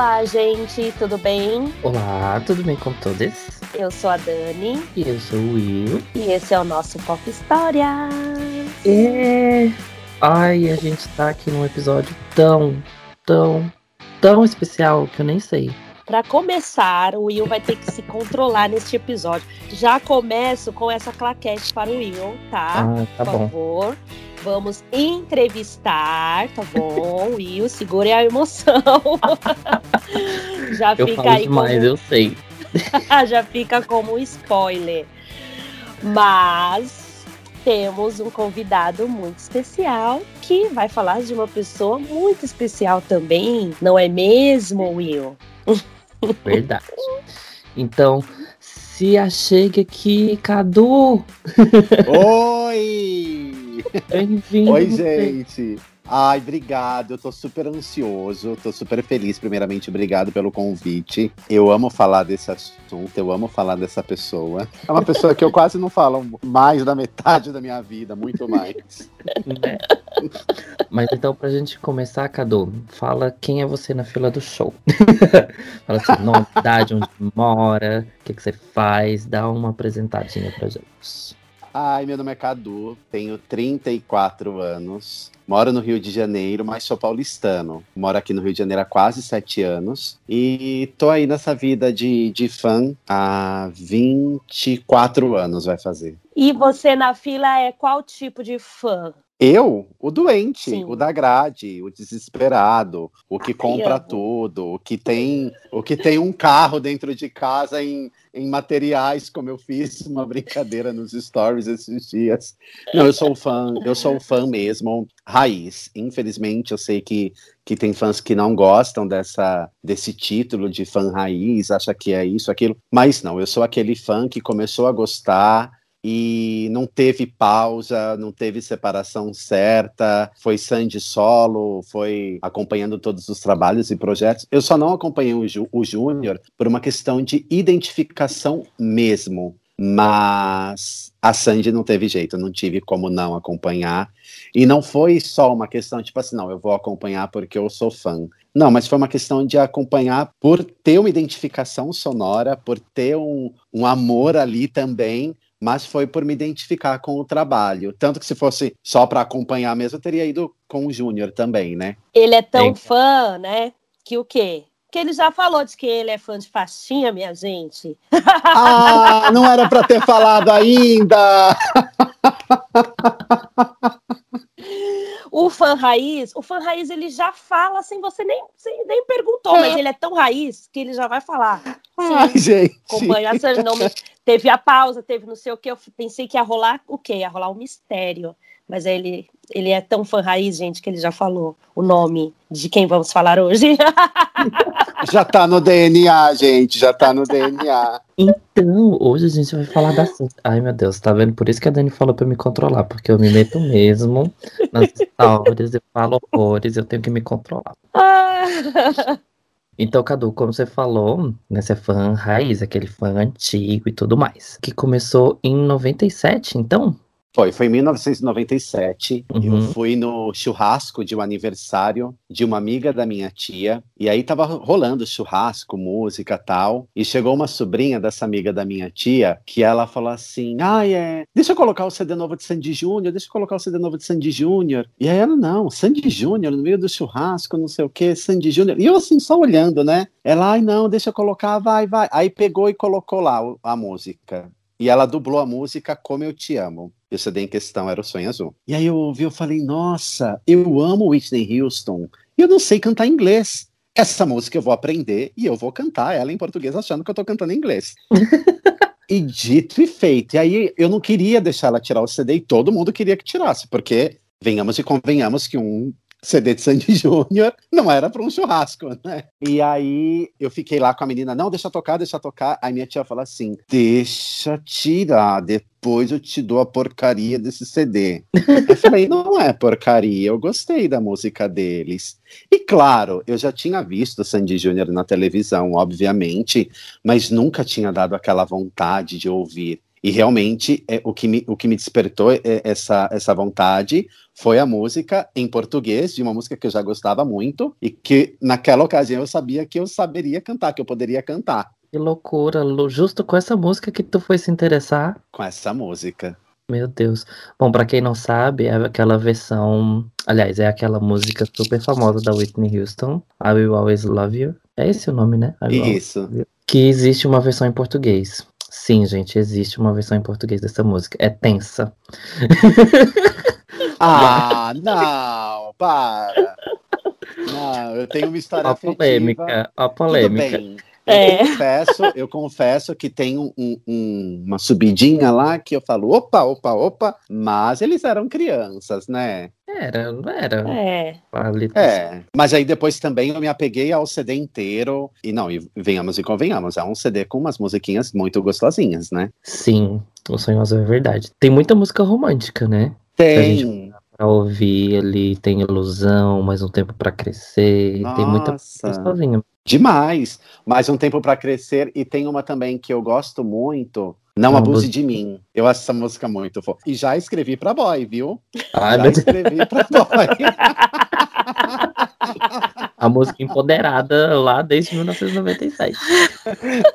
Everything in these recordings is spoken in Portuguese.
Olá, gente, tudo bem? Olá, tudo bem com todos? Eu sou a Dani. E eu sou o Will. E esse é o nosso Pop História. É. Ai, a gente tá aqui num episódio tão, tão, tão especial que eu nem sei. Para começar, o Will vai ter que se controlar neste episódio. Já começo com essa claquete para o Will, tá? Ah, tá Por bom. favor. Vamos entrevistar, tá bom? Will, segure a emoção. Já Eu fica falo aí demais, como... eu sei. já fica como spoiler. Mas temos um convidado muito especial que vai falar de uma pessoa muito especial também, não é mesmo, Will? Verdade. Então, se achegue aqui, Cadu. Oi! Bem-vindo. Oi, gente! Ai, obrigado. Eu tô super ansioso, tô super feliz. Primeiramente, obrigado pelo convite. Eu amo falar desse assunto, eu amo falar dessa pessoa. É uma pessoa que eu quase não falo mais da metade da minha vida, muito mais. Mas então, pra gente começar, Cadu, fala quem é você na fila do show. fala assim, nome, idade, onde mora, o que, que você faz, dá uma apresentadinha pra gente. Ai, meu nome é Cadu, tenho 34 anos, moro no Rio de Janeiro, mas sou paulistano. Moro aqui no Rio de Janeiro há quase sete anos e tô aí nessa vida de, de fã há 24 anos, vai fazer. E você na fila é qual tipo de fã? Eu, o doente, Sim. o da grade, o desesperado, o que Ai, compra amo. tudo, o que tem, o que tem um carro dentro de casa em, em materiais, como eu fiz uma brincadeira nos stories esses dias. Não, eu sou fã, eu sou fã mesmo, raiz. Infelizmente, eu sei que, que tem fãs que não gostam dessa desse título de fã raiz, acha que é isso, aquilo, mas não, eu sou aquele fã que começou a gostar e não teve pausa, não teve separação certa, foi Sandy solo, foi acompanhando todos os trabalhos e projetos. Eu só não acompanhei o, Jú- o Júnior por uma questão de identificação mesmo, mas a Sandy não teve jeito, não tive como não acompanhar. E não foi só uma questão tipo assim, não, eu vou acompanhar porque eu sou fã. Não, mas foi uma questão de acompanhar por ter uma identificação sonora, por ter um, um amor ali também, mas foi por me identificar com o trabalho. Tanto que se fosse só para acompanhar mesmo, eu teria ido com o Júnior também, né? Ele é tão Sim. fã, né? Que o quê? Que ele já falou de que ele é fã de faixinha, minha gente. Ah, não era para ter falado ainda! O fã raiz, o fã raiz ele já fala sem você nem, sem, nem perguntou, mas ele é tão raiz que ele já vai falar. Ai, gente. Acompanha, você não me- teve a pausa, teve não sei o que, eu pensei que ia rolar o quê? Ia rolar um mistério. Mas ele, ele é tão fã raiz, gente, que ele já falou o nome de quem vamos falar hoje. Já tá no DNA, gente, já tá no DNA. Então, hoje a gente vai falar da. Ai, meu Deus, tá vendo? Por isso que a Dani falou pra me controlar, porque eu me meto mesmo nas histórias, eu falo horrores, eu tenho que me controlar. Ah, Então, Cadu, como você falou, né, você é fã raiz, aquele fã antigo e tudo mais. Que começou em 97, então? Foi, foi em 1997. Uhum. Eu fui no churrasco de um aniversário de uma amiga da minha tia. E aí tava rolando churrasco, música tal. E chegou uma sobrinha dessa amiga da minha tia que ela falou assim: Ah, é. Deixa eu colocar o CD novo de Sandy Júnior, deixa eu colocar o CD novo de Sandy Júnior. E aí ela, não, Sandy Júnior, no meio do churrasco, não sei o que, Sandy Júnior. E eu assim, só olhando, né? Ela, ai, não, deixa eu colocar, vai, vai. Aí pegou e colocou lá a música. E ela dublou a música Como Eu Te Amo. E o CD em questão era o Sonho Azul. E aí eu ouvi, eu falei, nossa, eu amo Whitney Houston. E eu não sei cantar inglês. Essa música eu vou aprender e eu vou cantar ela em português achando que eu tô cantando em inglês. e dito e feito. E aí eu não queria deixar ela tirar o CD e todo mundo queria que tirasse, porque venhamos e convenhamos que um CD de Sandy Júnior não era para um churrasco, né? E aí eu fiquei lá com a menina, não, deixa tocar, deixa tocar. Aí minha tia falou assim: deixa tirar, depois eu te dou a porcaria desse CD. eu falei, não é porcaria, eu gostei da música deles. E claro, eu já tinha visto Sandy Júnior na televisão, obviamente, mas nunca tinha dado aquela vontade de ouvir. E realmente é, o, que me, o que me despertou é, essa, essa vontade foi a música em português, de uma música que eu já gostava muito, e que naquela ocasião eu sabia que eu saberia cantar, que eu poderia cantar. Que loucura, Lu. Justo com essa música que tu foi se interessar. Com essa música. Meu Deus. Bom, pra quem não sabe, é aquela versão. Aliás, é aquela música super famosa da Whitney Houston, I Will Always Love You. É esse o nome, né? Isso. Que existe uma versão em português. Sim, gente, existe uma versão em português dessa música. É tensa. Ah, não, para. Não, eu tenho uma história A afetiva. polêmica, a Tudo polêmica. bem. Eu, É. confesso, eu confesso que tem um- um- uma subidinha lá que eu falo, opa, opa, opa, mas eles eram crianças, né? Era, não era. É. É, mas aí depois também eu me apeguei ao CD inteiro, e não, e venhamos e convenhamos, é um CD com umas musiquinhas muito gostosinhas, né? Sim, o sonho azul é verdade. Tem muita música romântica, né? A Tem, Pra ouvir ali, tem ilusão, mais um tempo pra crescer. Tem muita nossa, sozinha. demais, mais um tempo pra crescer, e tem uma também que eu gosto muito, Não Não Abuse de Mim, eu acho essa música muito fofa, e já escrevi pra boy, viu? Ai, já meu Deus, escrevi pra boy. a música empoderada lá desde 1997.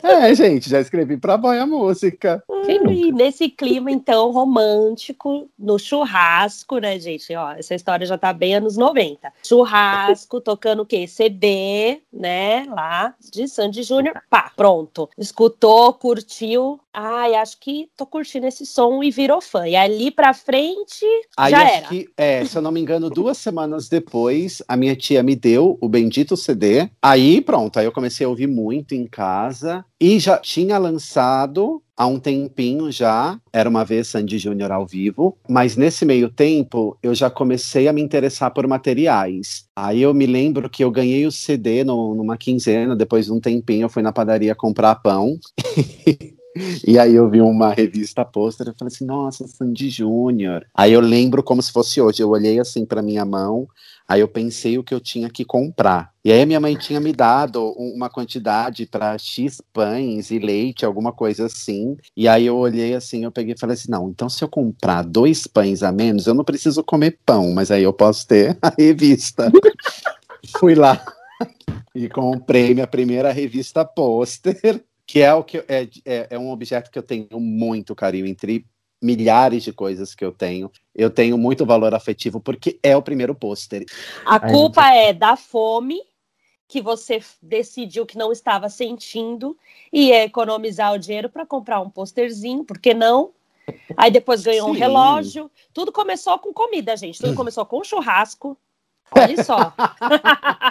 É, gente, já escrevi pra boy a música. Quem nunca? E nesse clima, então, romântico, no churrasco, né, gente? Ó, essa história já tá bem anos 90. Churrasco, tocando o quê? CD, né? Lá de Sandy Júnior. Pá, pronto. Escutou, curtiu. Ai, acho que tô curtindo esse som e virou fã. E ali pra frente, Aí já acho era. que, é, se eu não me engano, duas semanas depois, a minha tia me deu o bendito CD. Aí, pronto, aí eu comecei a ouvir muito em casa. E já tinha lançado há um tempinho já, era uma vez Sandy Júnior ao vivo, mas nesse meio tempo eu já comecei a me interessar por materiais. Aí eu me lembro que eu ganhei o CD no- numa quinzena, depois de um tempinho eu fui na padaria comprar pão. E aí eu vi uma revista pôster, eu falei assim, nossa, Sandy Júnior. Aí eu lembro como se fosse hoje, eu olhei assim para minha mão, aí eu pensei o que eu tinha que comprar. E aí minha mãe tinha me dado um- uma quantidade para X pães e leite, alguma coisa assim. E aí eu olhei assim, eu peguei e falei assim, não, então se eu comprar dois pães a menos, eu não preciso comer pão, mas aí eu posso ter a revista. Fui lá e comprei minha primeira revista pôster que é o que é, é, é um objeto que eu tenho muito carinho entre milhares de coisas que eu tenho. Eu tenho muito valor afetivo porque é o primeiro pôster. A Ai, culpa é da fome que você decidiu que não estava sentindo e é economizar o dinheiro para comprar um posterzinho, por que não? Aí depois ganhou um Sim. relógio. Tudo começou com comida, gente. Tudo começou com churrasco. Olha só.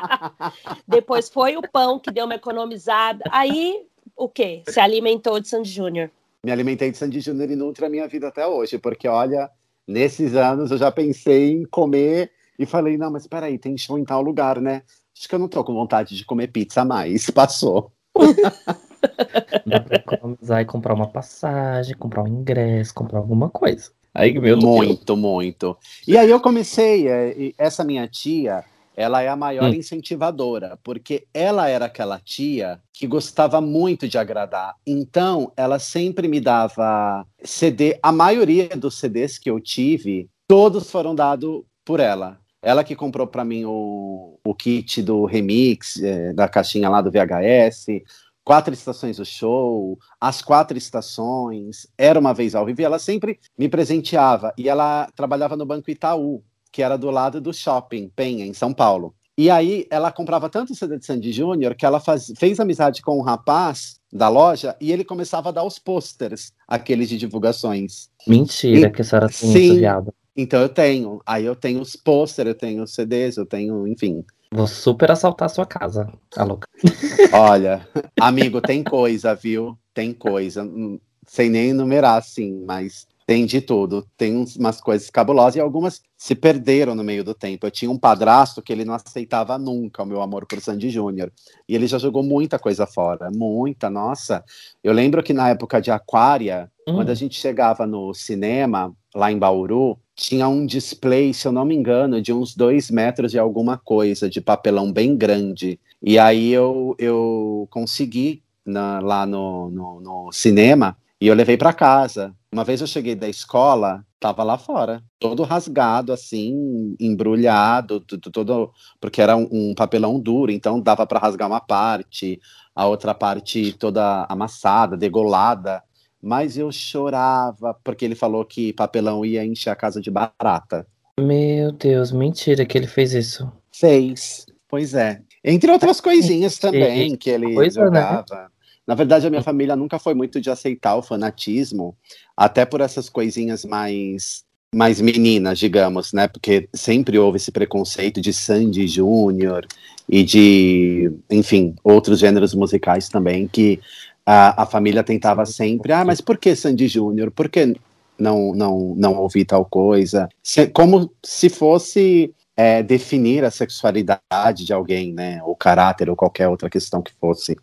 depois foi o pão que deu uma economizada. Aí o quê? Se alimentou de Sandy Júnior. Me alimentei de Sandy Júnior e nutre a minha vida até hoje, porque olha, nesses anos eu já pensei em comer e falei, não, mas peraí, tem show em tal lugar, né? Acho que eu não tô com vontade de comer pizza mais. Passou. Dá pra economizar e comprar uma passagem, comprar um ingresso, comprar alguma coisa. Aí, meu Deus. Muito, muito. E aí eu comecei, é, e essa minha tia, ela é a maior Hum. incentivadora, porque ela era aquela tia que gostava muito de agradar. Então, ela sempre me dava CD, a maioria dos CDs que eu tive, todos foram dados por ela. Ela que comprou para mim o, o kit do remix, é, da caixinha lá do VHS, quatro estações do show, as quatro estações, era uma vez ao vivo, e ela sempre me presenteava. E ela trabalhava no Banco Itaú, que era do lado do shopping Penha, em São Paulo. E aí ela comprava tanto CD de Sandy Júnior que ela faz- fez amizade com um rapaz da loja e ele começava a dar os posters, aqueles de divulgações. Mentira E- que a senhora tem Sim. isso, viado. Então eu tenho. Aí eu tenho os posters, eu tenho os CDs, eu tenho, enfim. Vou super assaltar a sua casa, a louca. Olha, amigo, tem coisa, viu? Tem coisa. Hum, Sem nem enumerar, assim, mas tem de tudo. Tem umas coisas cabulosas e algumas se perderam no meio do tempo. Eu tinha um padrasto que ele não aceitava nunca o meu amor por Sandy Júnior. E ele já jogou muita coisa fora. Muita, nossa. Eu lembro que na época de Aquária, Hum. quando a gente chegava no cinema, lá em Bauru, tinha um display, se eu não me engano, de uns dois metros de alguma coisa, de papelão bem grande. E aí eu, eu consegui, na- lá no, no, no cinema, E eu levei para casa. Uma vez eu cheguei da escola, tava lá fora, todo rasgado, assim, embrulhado, tudo, todo, porque era um, um papelão duro, então dava para rasgar uma parte, a outra parte toda amassada, degolada. Mas eu chorava, porque ele falou que papelão ia encher a casa de barata. Meu Deus, mentira que ele fez isso. Fez, pois é. Entre outras coisinhas também que ele Coisa, né? jogava. Né? Na verdade, a minha família nunca foi muito de aceitar o fanatismo, até por essas coisinhas mais mais meninas, digamos, né? Porque sempre houve esse preconceito de Sandy Júnior e de, enfim, outros gêneros musicais também que a, a família tentava sempre, ah, mas por que Sandy Júnior? Por que não não não ouvir tal coisa? Se, como se fosse é, definir a sexualidade de alguém, né? O caráter ou qualquer outra questão que fosse.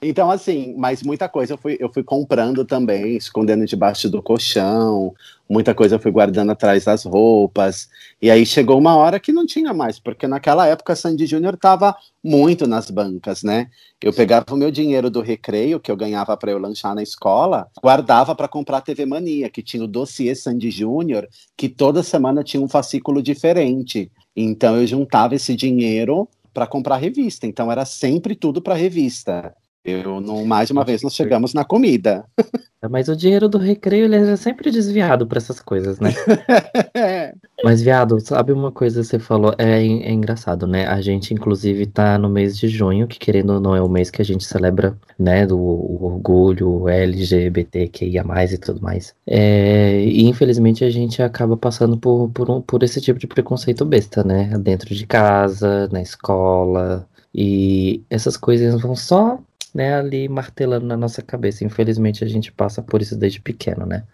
Então, assim, mas muita coisa eu fui, eu fui comprando também, escondendo debaixo do colchão, muita coisa eu fui guardando atrás das roupas. E aí chegou uma hora que não tinha mais, porque naquela época Sandy Júnior estava muito nas bancas, né? Eu pegava o meu dinheiro do recreio, que eu ganhava para eu lanchar na escola, guardava para comprar a TV Mania, que tinha o dossiê Sandy Júnior, que toda semana tinha um fascículo diferente. Então eu juntava esse dinheiro para comprar revista. Então era sempre tudo para revista. Eu não, mais uma vez nós chegamos na comida. Mas o dinheiro do recreio ele é sempre desviado para essas coisas, né? Mas, viado, sabe uma coisa que você falou? É, é, engraçado, né? A gente, inclusive, tá no mês de junho, que querendo ou não é o mês que a gente celebra, né, do orgulho LGBTQIA, e tudo mais. É, e infelizmente a gente acaba passando por, por, um, por esse tipo de preconceito besta, né? Dentro de casa, na escola. E essas coisas vão só né, ali martelando na nossa cabeça. Infelizmente a gente passa por isso desde pequeno, né?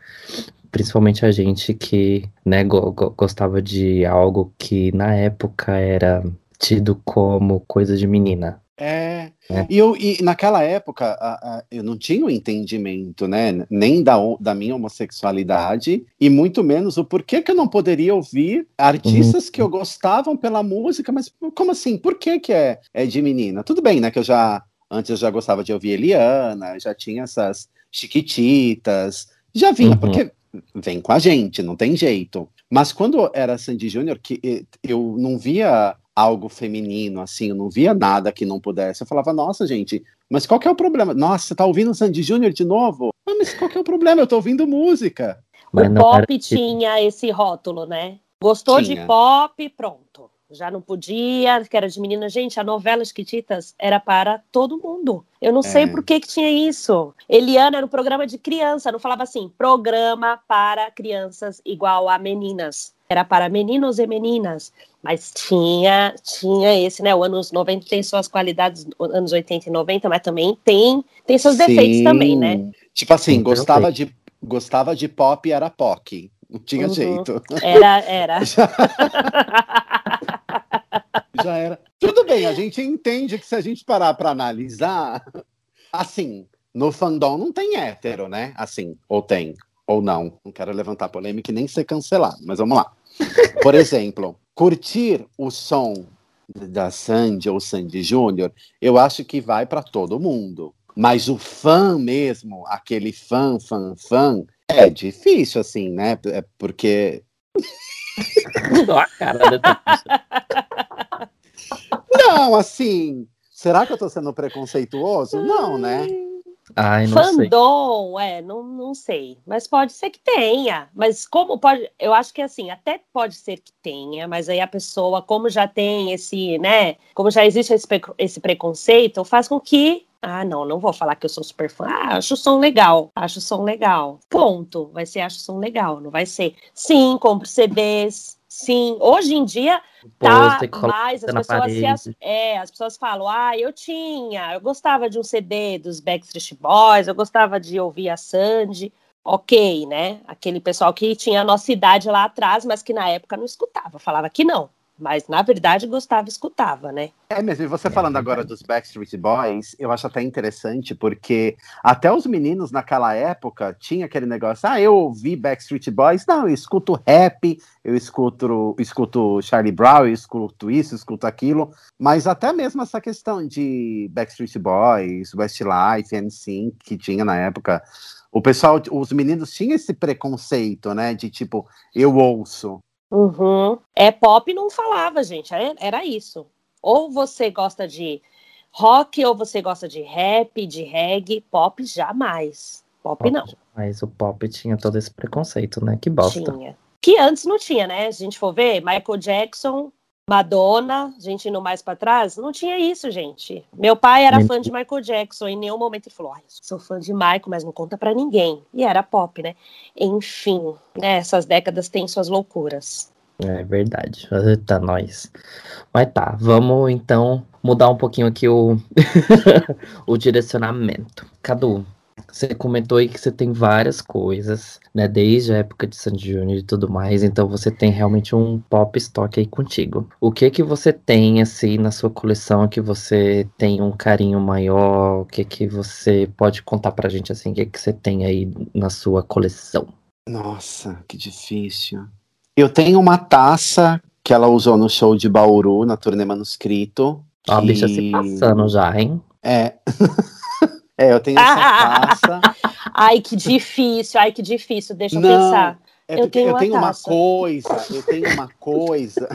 Principalmente a gente que né, go gostava de algo que na época era tido como coisa de menina. É, é. E, eu, e naquela época a, a, eu não tinha o um entendimento, né? Nem da, da minha homossexualidade, e muito menos o porquê que eu não poderia ouvir artistas uhum. que eu gostavam pela música, mas como assim? Por que, que é, é de menina? Tudo bem, né? Que eu já Antes eu já gostava de ouvir Eliana, já tinha essas chiquititas, já vinha, uhum. porque vem com a gente, não tem jeito. Mas quando era Sandy Júnior, que eu não via algo feminino, assim, eu não via nada que não pudesse. Eu falava, nossa, gente, mas qual que é o problema? Nossa, você tá ouvindo Sandy Júnior de novo? Ah, mas qual que é o problema? Eu tô ouvindo música. Mas o pop era... tinha esse rótulo, né? Gostou tinha. de pop, pronto já não podia, que era de menina. Gente, a novela Chiquititas era para todo mundo. Eu não é. sei por que, que tinha isso. Eliana era um programa de criança, não falava assim, programa para crianças igual a meninas. Era para meninos e meninas. Mas tinha, tinha esse, né? O anos 90 tem suas qualidades, anos 80 e 90, mas também tem, tem seus Sim. defeitos também, né? Tipo assim, gostava de, gostava de pop e era POC. Não tinha uhum. jeito. Era, era. Já era. Tudo bem, a gente entende que se a gente parar para analisar, assim, no fandom não tem hétero, né? Assim, ou tem, ou não. Não quero levantar polêmica e nem ser cancelado, mas vamos lá. Por exemplo, curtir o som da Sandy ou Sandy Júnior, eu acho que vai para todo mundo. Mas o fã mesmo, aquele fã, fã, fã, é difícil, assim, né? É porque. Ó, a cara da Não, assim, será que eu tô sendo preconceituoso? Não, né? Ai, não Fandom, sei. é, não, não sei. Mas pode ser que tenha. Mas como pode. Eu acho que assim, até pode ser que tenha, mas aí a pessoa, como já tem esse, né? Como já existe esse, esse preconceito, faz com que. Ah, não, não vou falar que eu sou super fã. Ah, acho o som legal. Acho o som legal. Ponto. Vai ser acho o som legal, não vai ser. Sim, compro CDs. Sim, hoje em dia tá mais, as pessoas, se, é, as pessoas falam, ah, eu tinha, eu gostava de um CD dos Backstreet Boys, eu gostava de ouvir a Sandy, ok, né? Aquele pessoal que tinha a nossa idade lá atrás, mas que na época não escutava, falava que não. Mas, na verdade, Gustavo escutava, né? É mesmo, e você é, falando agora dos Backstreet Boys, eu acho até interessante, porque até os meninos naquela época tinha aquele negócio, ah, eu ouvi Backstreet Boys, não, eu escuto rap, eu escuto, escuto Charlie Brown, eu escuto isso, eu escuto aquilo, mas até mesmo essa questão de Backstreet Boys, Westlife, NSYNC, que tinha na época, o pessoal, os meninos tinham esse preconceito, né? De tipo, eu ouço. Uhum. É pop não falava, gente. Era isso. Ou você gosta de rock, ou você gosta de rap, de reggae. Pop jamais. Pop, pop não. Mas o pop tinha todo esse preconceito, né? Que bosta. Tinha. Que antes não tinha, né? Se a gente for ver, Michael Jackson, Madonna, gente indo mais para trás, não tinha isso, gente. Meu pai era fã de Michael Jackson, em nenhum momento ele falou: Ai, sou fã de Michael, mas não conta para ninguém. E era pop, né? Enfim, né, essas décadas têm suas loucuras. É verdade. Tá nós. Mas tá, vamos então mudar um pouquinho aqui o, o direcionamento. Cadu, você comentou aí que você tem várias coisas, né? Desde a época de Sandy Júnior e tudo mais, então você tem realmente um pop stock aí contigo. O que que você tem, assim, na sua coleção que você tem um carinho maior? O que que você pode contar pra gente, assim, o que que você tem aí na sua coleção? Nossa, que difícil. Eu tenho uma taça que ela usou no show de Bauru, na turnê Manuscrito. Ó, a bicha se passando já, hein? É. É, eu tenho essa taça. ai, que difícil, ai, que difícil, deixa eu Não, pensar. É eu tenho, eu tenho uma coisa, eu tenho uma coisa.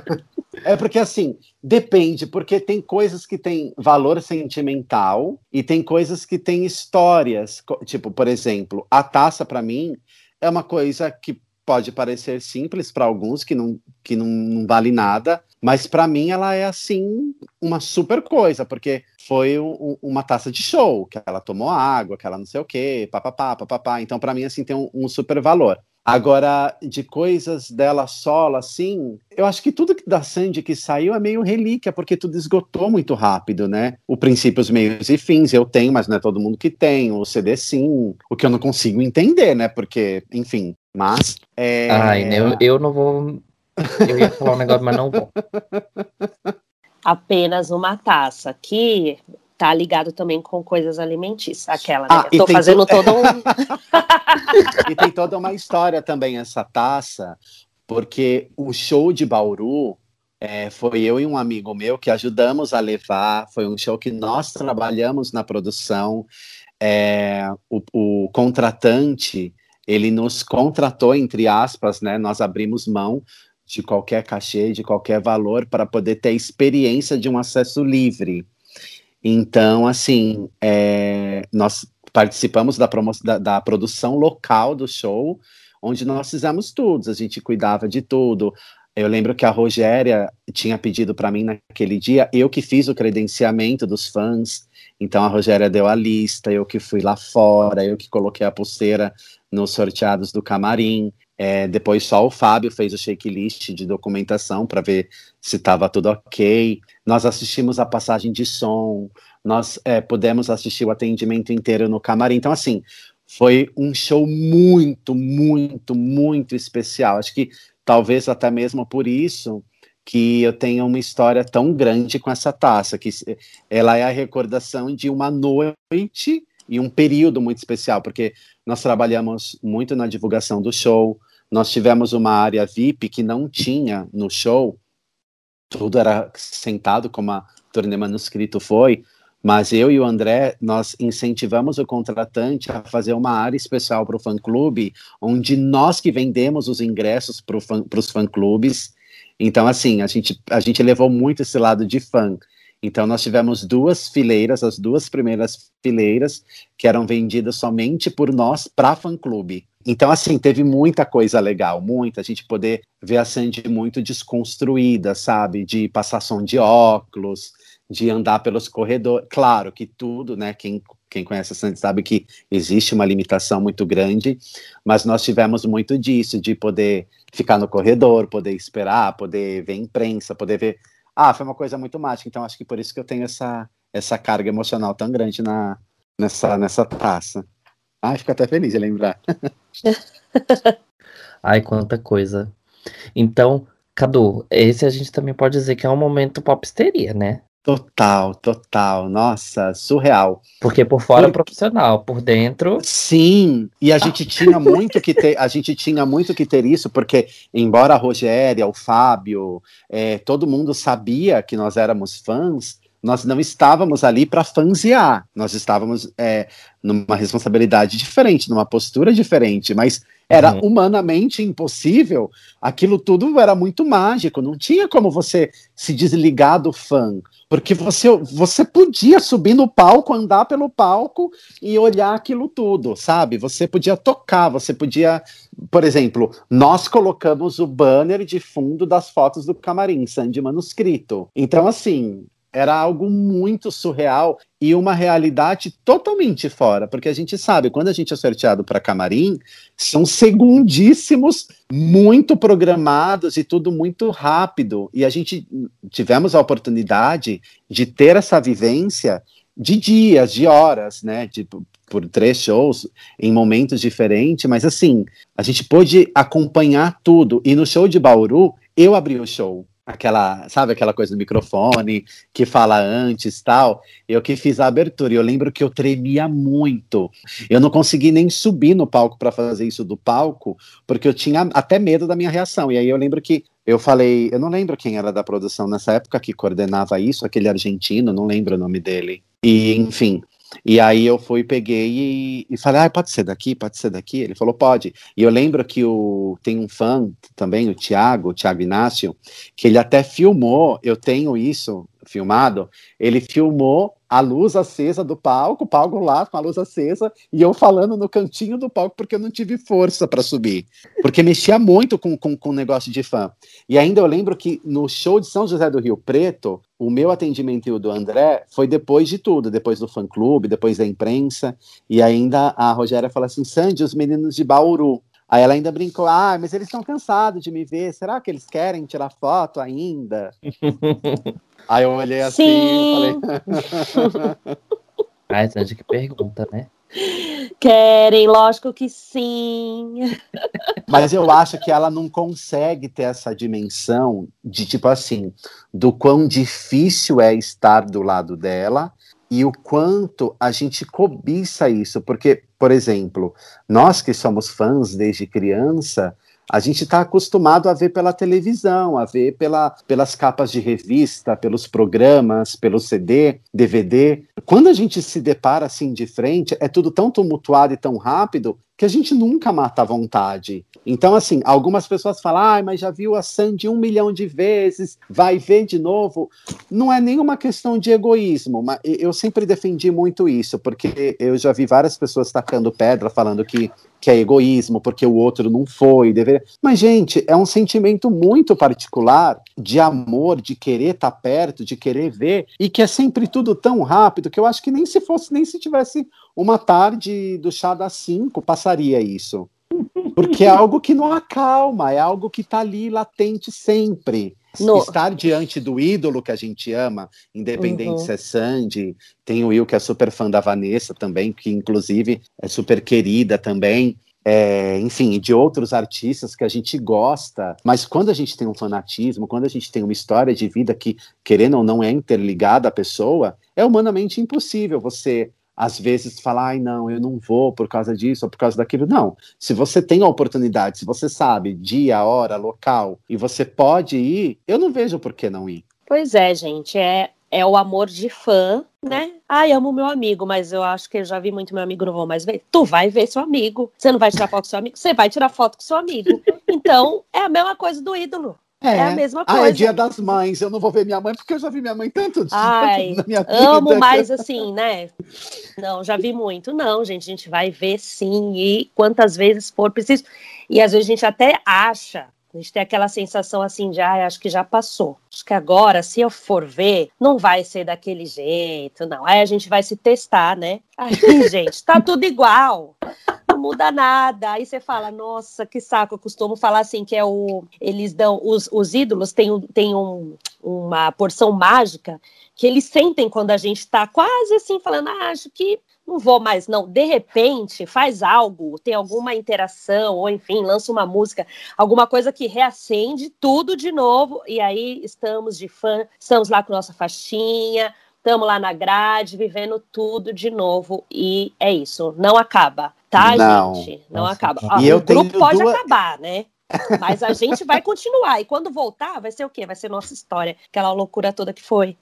É porque assim, depende, porque tem coisas que têm valor sentimental e tem coisas que têm histórias. Tipo, por exemplo, a taça para mim é uma coisa que pode parecer simples para alguns que não que não, não vale nada, mas para mim ela é assim uma super coisa, porque foi um, uma taça de show, que ela tomou água, que ela não sei o quê, papapá, papapá. Então para mim assim tem um, um, super valor. Agora, de coisas dela solo, assim, eu acho que tudo da Sandy que saiu é meio relíquia, porque tudo esgotou muito rápido, né? O princípios, meios e fins eu tenho, mas não é todo mundo que tem. O CD sim, o que eu não consigo entender, né? Porque, enfim, mas. É... Ai, eu, eu não vou eu ia falar um negócio, mas não vou. Apenas uma taça, que tá ligado também com coisas alimentícias. Aquela, né? Ah, Tô fazendo to... todo um. e tem toda uma história também essa taça, porque o show de Bauru é, foi eu e um amigo meu que ajudamos a levar. Foi um show que nós trabalhamos na produção. É, o, o contratante ele nos contratou entre aspas, né? Nós abrimos mão de qualquer cachê, de qualquer valor, para poder ter a experiência de um acesso livre. Então, assim, é, nós participamos da, da, da, produção local do show, onde nós fizemos tudo, a gente cuidava de tudo. Eu lembro que a Rogéria tinha pedido para mim naquele dia, eu que fiz o credenciamento dos fãs, então a Rogéria deu a lista, eu que fui lá fora, eu que coloquei a pulseira nos sorteados do camarim. É, depois só o Fábio fez o checklist de documentação para ver se estava tudo ok. Nós assistimos a passagem de som, nós é, pudemos assistir o atendimento inteiro no camarim. Então, assim, foi um show muito, muito, muito especial. Acho que talvez até mesmo por isso que eu tenho uma história tão grande com essa taça, que ela é a recordação de uma noite e um período muito especial, porque nós trabalhamos muito na divulgação do show, nós tivemos uma área VIP que não tinha no show, tudo era sentado, como a turnê manuscrito foi, mas eu e o André, nós incentivamos o contratante a fazer uma área especial para o fã-clube, onde nós que vendemos os ingressos para os fã-clubes. Então, assim, a gente, a gente levou muito esse lado de fã. Então, nós tivemos duas fileiras, as duas primeiras fileiras, que eram vendidas somente por nós para fã-clube. Então, assim, teve muita coisa legal, muita. A gente poder ver a Sandy muito desconstruída, sabe? De passar som de óculos, de andar pelos corredores. Claro que tudo, né? Quem, quem conhece a Sandy sabe que existe uma limitação muito grande, mas nós tivemos muito disso, de poder ficar no corredor, poder esperar, poder ver imprensa, poder ver ah, foi uma coisa muito mágica. Então acho que por isso que eu tenho essa, essa carga emocional tão grande na, nessa, nessa taça. Ai, fico até feliz de lembrar. Ai, quanta coisa. Então, Cadu, esse a gente também pode dizer que é um momento popsteria, né? Total, total. Nossa, surreal. Porque por fora é profissional, por dentro. Sim, e a gente tinha muito que ter, a gente tinha muito que ter isso, porque embora a Rogéria, o Fábio, é, todo mundo sabia que nós éramos fãs, nós não estávamos ali para fansear, nós estávamos é, numa responsabilidade diferente, numa postura diferente, mas era uhum. humanamente impossível. Aquilo tudo era muito mágico, não tinha como você se desligar do fã, porque você, você podia subir no palco, andar pelo palco e olhar aquilo tudo, sabe? Você podia tocar, você podia, por exemplo, nós colocamos o banner de fundo das fotos do camarim, Sandy Manuscrito. Então, assim, era algo muito surreal e uma realidade totalmente fora, porque a gente sabe, quando a gente é sorteado para camarim, são segundíssimos, muito programados e tudo muito rápido. E a gente tivemos a oportunidade de ter essa vivência de dias, de horas, né? Tipo, por três shows em momentos diferentes, mas assim, a gente pôde acompanhar tudo. E no show de Bauru, eu abri o show aquela, sabe, aquela coisa do microfone que fala antes tal. Eu que fiz a abertura e eu lembro que eu tremia muito. Eu não consegui nem subir no palco para fazer isso do palco, porque eu tinha até medo da minha reação. E aí eu lembro que eu falei, eu não lembro quem era da produção nessa época que coordenava isso, aquele argentino, não lembro o nome dele. E, enfim, e aí eu fui, peguei e, e falei, ah, pode ser daqui, pode ser daqui. Ele falou, pode. E eu lembro que o, tem um fã também, o Tiago, o Tiago Inácio, que ele até filmou, eu tenho isso filmado, ele filmou a luz acesa do palco, o palco lá com a luz acesa, e eu falando no cantinho do palco porque eu não tive força para subir. Porque mexia muito com o com, com negócio de fã. E ainda eu lembro que no show de São José do Rio Preto, o meu atendimento e o do André foi depois de tudo, depois do fã-clube, depois da imprensa, e ainda a Rogéria fala assim, Sandy, os meninos de Bauru. Aí ela ainda brincou, ah, mas eles estão cansados de me ver, será que eles querem tirar foto ainda? Aí eu olhei assim Sim. e falei. ah, Sandy, que pergunta, né? Querem, lógico que sim. Mas eu acho que ela não consegue ter essa dimensão de tipo assim, do quão difícil é estar do lado dela e o quanto a gente cobiça isso, porque, por exemplo, nós que somos fãs desde criança, a gente está acostumado a ver pela televisão, a ver pela, pelas capas de revista, pelos programas, pelo CD, DVD. Quando a gente se depara assim de frente, é tudo tão tumultuado e tão rápido que a gente nunca mata a vontade. Então, assim, algumas pessoas falam, ah, mas já viu a Sandy um milhão de vezes, vai ver de novo. Não é nenhuma questão de egoísmo, mas eu sempre defendi muito isso, porque eu já vi várias pessoas tacando pedra, falando que, que é egoísmo, porque o outro não foi. Deveria... Mas, gente, é um sentimento muito particular de amor, de querer estar tá perto, de querer ver, e que é sempre tudo tão rápido que eu acho que nem se fosse, nem se tivesse uma tarde do chá das cinco passaria isso. Porque é algo que não acalma, é algo que está ali latente sempre. No... Estar diante do ídolo que a gente ama, independente uhum. se é Sandy, tem o Will que é super fã da Vanessa também, que inclusive é super querida também. É, enfim, de outros artistas que a gente gosta, mas quando a gente tem um fanatismo, quando a gente tem uma história de vida que, querendo ou não, é interligada à pessoa, é humanamente impossível você às vezes falar, ai não, eu não vou por causa disso ou por causa daquilo. Não. Se você tem a oportunidade, se você sabe dia, hora, local e você pode ir, eu não vejo por que não ir. Pois é, gente, é, é o amor de fã, né? Ai, amo meu amigo, mas eu acho que eu já vi muito meu amigo, não vou mais ver. Tu vai ver seu amigo. Você não vai tirar foto com seu amigo? Você vai tirar foto com seu amigo. Então, é a mesma coisa do ídolo. É. é. a mesma coisa. Ah, é dia das mães. Eu não vou ver minha mãe porque eu já vi minha mãe tanto, Ai, na minha vida. Amo mais assim, né? Não, já vi muito. Não, gente, a gente vai ver sim e quantas vezes for preciso. E às vezes a gente até acha, a gente tem aquela sensação assim de, ah, acho que já passou. Acho que agora, se eu for ver, não vai ser daquele jeito, não. Aí a gente vai se testar, né? Aí, gente, tá tudo igual muda nada. Aí você fala, nossa, que saco. Eu costumo falar assim, que é o. Eles dão. Os, os ídolos têm, têm um, uma porção mágica que eles sentem quando a gente está quase assim, falando, ah, acho que não vou mais, não. De repente, faz algo, tem alguma interação, ou enfim, lança uma música, alguma coisa que reacende tudo de novo, e aí estamos de fã, estamos lá com nossa faixinha, estamos lá na grade, vivendo tudo de novo, e é isso, não acaba tá, não. gente? Não Nossa. acaba. Ah, e o grupo pode duas... acabar, né? Mas a gente vai continuar. E quando voltar, vai ser o quê? Vai ser nossa história. Aquela loucura toda que foi.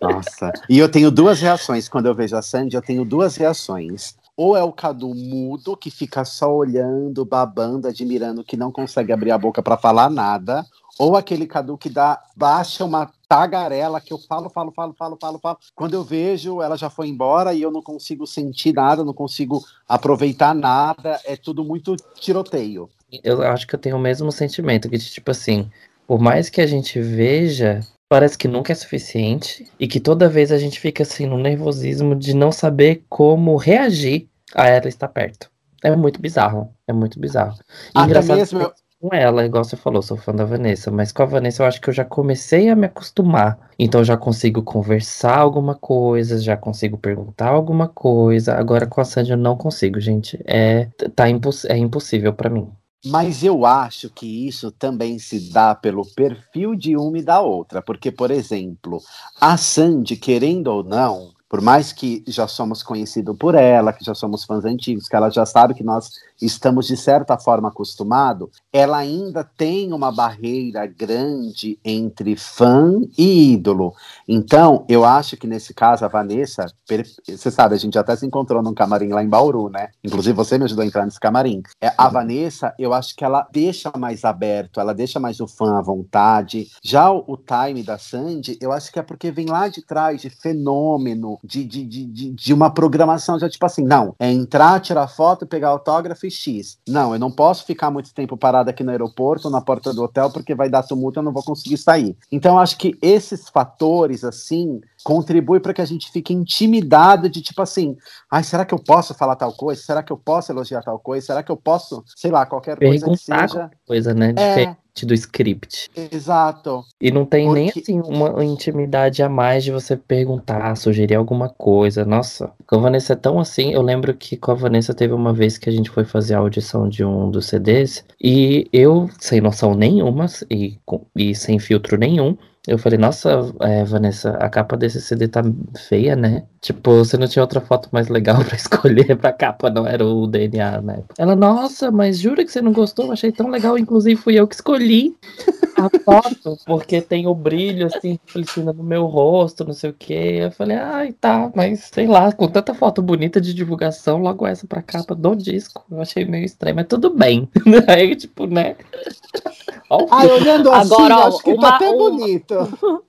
Nossa. E eu tenho duas reações. Quando eu vejo a Sandy, eu tenho duas reações. Ou é o Cadu mudo, que fica só olhando, babando, admirando, que não consegue abrir a boca para falar nada. Ou aquele Cadu que dá, baixa uma tagarela que eu falo, falo, falo, falo, falo, falo. Quando eu vejo, ela já foi embora e eu não consigo sentir nada, não consigo aproveitar nada. É tudo muito tiroteio. Eu acho que eu tenho o mesmo sentimento, que tipo assim, por mais que a gente veja, parece que nunca é suficiente e que toda vez a gente fica assim no nervosismo de não saber como reagir a ela estar perto. É muito bizarro, é muito bizarro. E Até mesmo eu- com ela, igual você falou, sou fã da Vanessa, mas com a Vanessa eu acho que eu já comecei a me acostumar. Então já consigo conversar alguma coisa, já consigo perguntar alguma coisa. Agora com a Sandy eu não consigo, gente. É, tá imposs é impossível pra mim. Mas eu acho que isso também se dá pelo perfil de uma e da outra. Porque, por exemplo, a Sandy, querendo ou não, por mais que já somos conhecidos por ela, que já somos fãs antigos, que ela já sabe que nós estamos de certa forma acostumados, ela ainda tem uma barreira grande entre fã e ídolo. Então, eu acho que nesse caso a Vanessa, você sabe, a gente até se encontrou num camarim lá em Bauru, né? Inclusive você me ajudou a entrar nesse camarim. É, a Vanessa, eu acho que ela deixa mais aberto, ela deixa mais o fã à vontade. Já o, o time da Sandy, eu acho que é porque vem lá de trás de fenômeno, de, de, de, de, de uma programação já tipo assim, não, é entrar, tirar foto, pegar autógrafo e X. Não, eu não posso ficar muito tempo parado aqui no aeroporto, na porta do hotel, porque vai dar tumulto, eu não vou conseguir sair. Então, acho que esses fatores, assim, contribuem para que a gente fique intimidado de tipo assim, ai, será que eu posso falar tal coisa? Será que eu posso elogiar tal coisa? Será que eu posso, sei lá, qualquer coisa que Perguntar seja. coisa, né? É. Do script. Exato. E não tem nem Porque- assim uma intimidade a mais de você perguntar, sugerir alguma coisa. Nossa, com a Vanessa é tão assim. Eu lembro que com a Vanessa teve uma vez que a gente foi fazer a audição de um dos CDs e eu, sem noção nenhuma e, e sem filtro nenhum, eu falei, nossa, é, Vanessa, a capa desse CD tá feia, né? Tipo, você não tinha outra foto mais legal pra escolher pra capa, não era o DNA, né? Ela, nossa, mas jura que você não gostou? Eu achei tão legal, inclusive fui eu que escolhi a foto, porque tem o brilho, assim, refletindo no meu rosto, não sei o quê. Eu falei, ai, tá, mas sei lá, com tanta foto bonita de divulgação, logo essa pra capa do disco. Eu achei meio estranho, mas tudo bem. Aí, tipo, né? Ó Ai, olhando assim, Agora, ó, acho que uma- tá até um- bonito.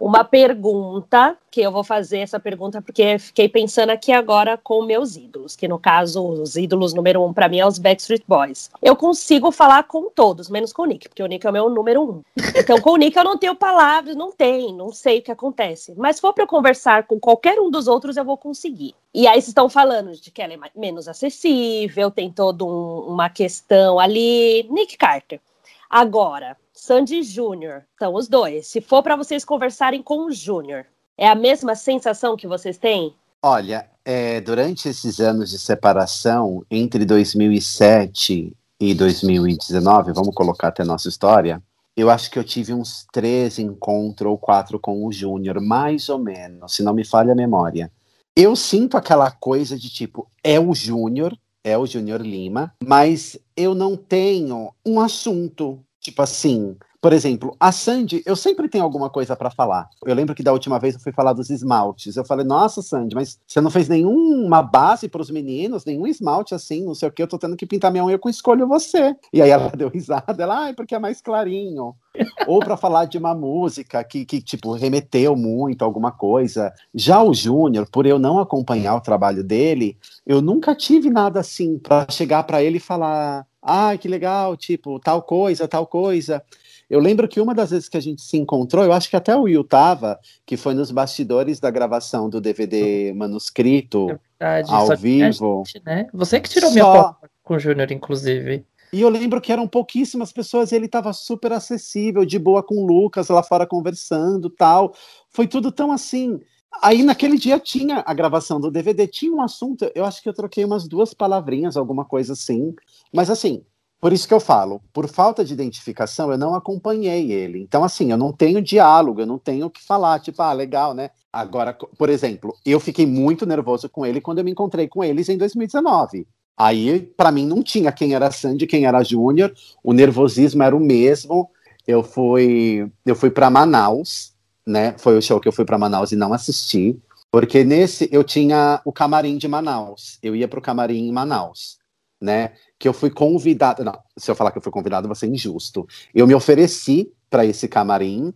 Uma pergunta, que eu vou fazer essa pergunta porque fiquei pensando aqui agora com meus ídolos, que no caso, os ídolos número um para mim é os Backstreet Boys. Eu consigo falar com todos, menos com o Nick, porque o Nick é o meu número um. Então, com o Nick eu não tenho palavras, não tem, não sei o que acontece. Mas se for para conversar com qualquer um dos outros, eu vou conseguir. E aí vocês estão falando de que ela é menos acessível, tem toda um- uma questão ali. Nick Carter. Agora, Sandy Júnior, são os dois. Se for para vocês conversarem com o Júnior, é a mesma sensação que vocês têm? Olha, é, durante esses anos de separação, entre 2007 e 2019, vamos colocar até nossa história, eu acho que eu tive uns três encontros ou quatro com o Júnior, mais ou menos, se não me falha a memória. Eu sinto aquela coisa de tipo, é o Júnior, é o Júnior Lima, mas eu não tenho um assunto, tipo assim, por exemplo, a Sandy, eu sempre tenho alguma coisa para falar. Eu lembro que da última vez eu fui falar dos esmaltes. Eu falei, nossa, Sandy, mas você não fez nenhuma base para os meninos, nenhum esmalte assim, não sei o que, eu tô tendo que pintar minha unha com escolho você. E aí ela deu risada, ela, ai, porque é mais clarinho. Ou para falar de uma música que, que, tipo, remeteu muito a alguma coisa. Já o Júnior, por eu não acompanhar o trabalho dele, eu nunca tive nada assim para chegar para ele e falar, ai, que legal, tipo, tal coisa, tal coisa. Eu lembro que uma das vezes que a gente se encontrou, eu acho que até o Will tava, que foi nos bastidores da gravação do DVD manuscrito, Verdade, ao vivo. gente, né? Você que tirou minha Só. foto com o Júnior, inclusive. E eu lembro que eram pouquíssimas pessoas e ele estava super acessível, de boa com o Lucas lá fora conversando tal. Foi tudo tão assim. Aí naquele dia tinha a gravação do DVD, tinha um assunto, eu acho que eu troquei umas duas palavrinhas, alguma coisa assim. Mas assim, por isso que eu falo, por falta de identificação, eu não acompanhei ele. Então, assim, eu não tenho diálogo, eu não tenho o que falar, tipo, ah, legal, né? Agora, por exemplo, eu fiquei muito nervoso com ele quando eu me encontrei com eles em 2019. Aí, para mim, não tinha quem era Sandy, quem era Júnior, o nervosismo era o mesmo. Eu fui, eu fui para Manaus, né? Foi o show que eu fui para Manaus e não assisti, porque nesse eu tinha o camarim de Manaus. Eu ia para o camarim em Manaus, né? Que eu fui convidado. Não, se eu falar que eu fui convidado, vai ser injusto. Eu me ofereci para esse camarim.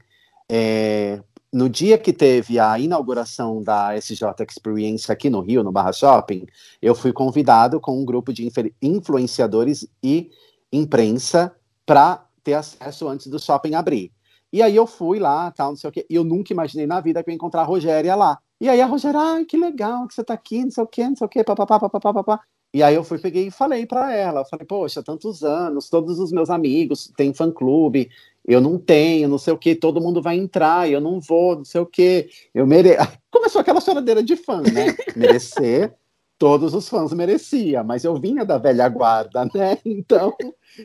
É, no dia que teve a inauguração da SJ Experience aqui no Rio, no Barra Shopping, eu fui convidado com um grupo de influenciadores e imprensa para ter acesso antes do shopping abrir. E aí eu fui lá, tal, não sei o quê, e eu nunca imaginei na vida que eu ia encontrar a Rogéria lá. E aí a Rogéria, ai, que legal que você tá aqui, não sei o quê, não sei o quê, papapá, papapá, papapá. E aí eu fui, peguei e falei para ela, falei, poxa, tantos anos, todos os meus amigos têm fã-clube, eu não tenho, não sei o que, todo mundo vai entrar, eu não vou, não sei o que, eu mereço. Começou aquela choradeira de fã, né? Merecer, todos os fãs mereciam, mas eu vinha da velha guarda, né? Então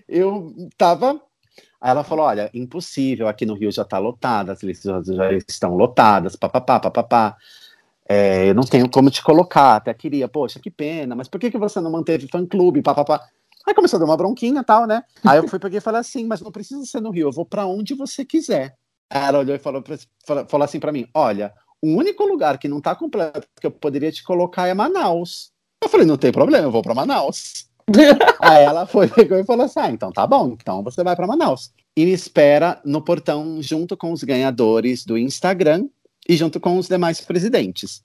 eu tava. Aí ela falou: olha, impossível, aqui no Rio já tá lotada, as listas já estão lotadas, papapá, papapá. É, eu não tenho como te colocar, até queria, poxa, que pena, mas por que, que você não manteve fã-clube, papapá? Aí começou a dar uma bronquinha e tal, né? Aí eu fui peguei e falei assim, mas não precisa ser no Rio, eu vou para onde você quiser. Aí ela olhou e falou, falou assim para mim: olha, o único lugar que não tá completo que eu poderia te colocar é Manaus. Eu falei, não tem problema, eu vou para Manaus. Aí ela foi, pegou e falou assim: ah, então tá bom, então você vai para Manaus. E me espera no portão junto com os ganhadores do Instagram e junto com os demais presidentes.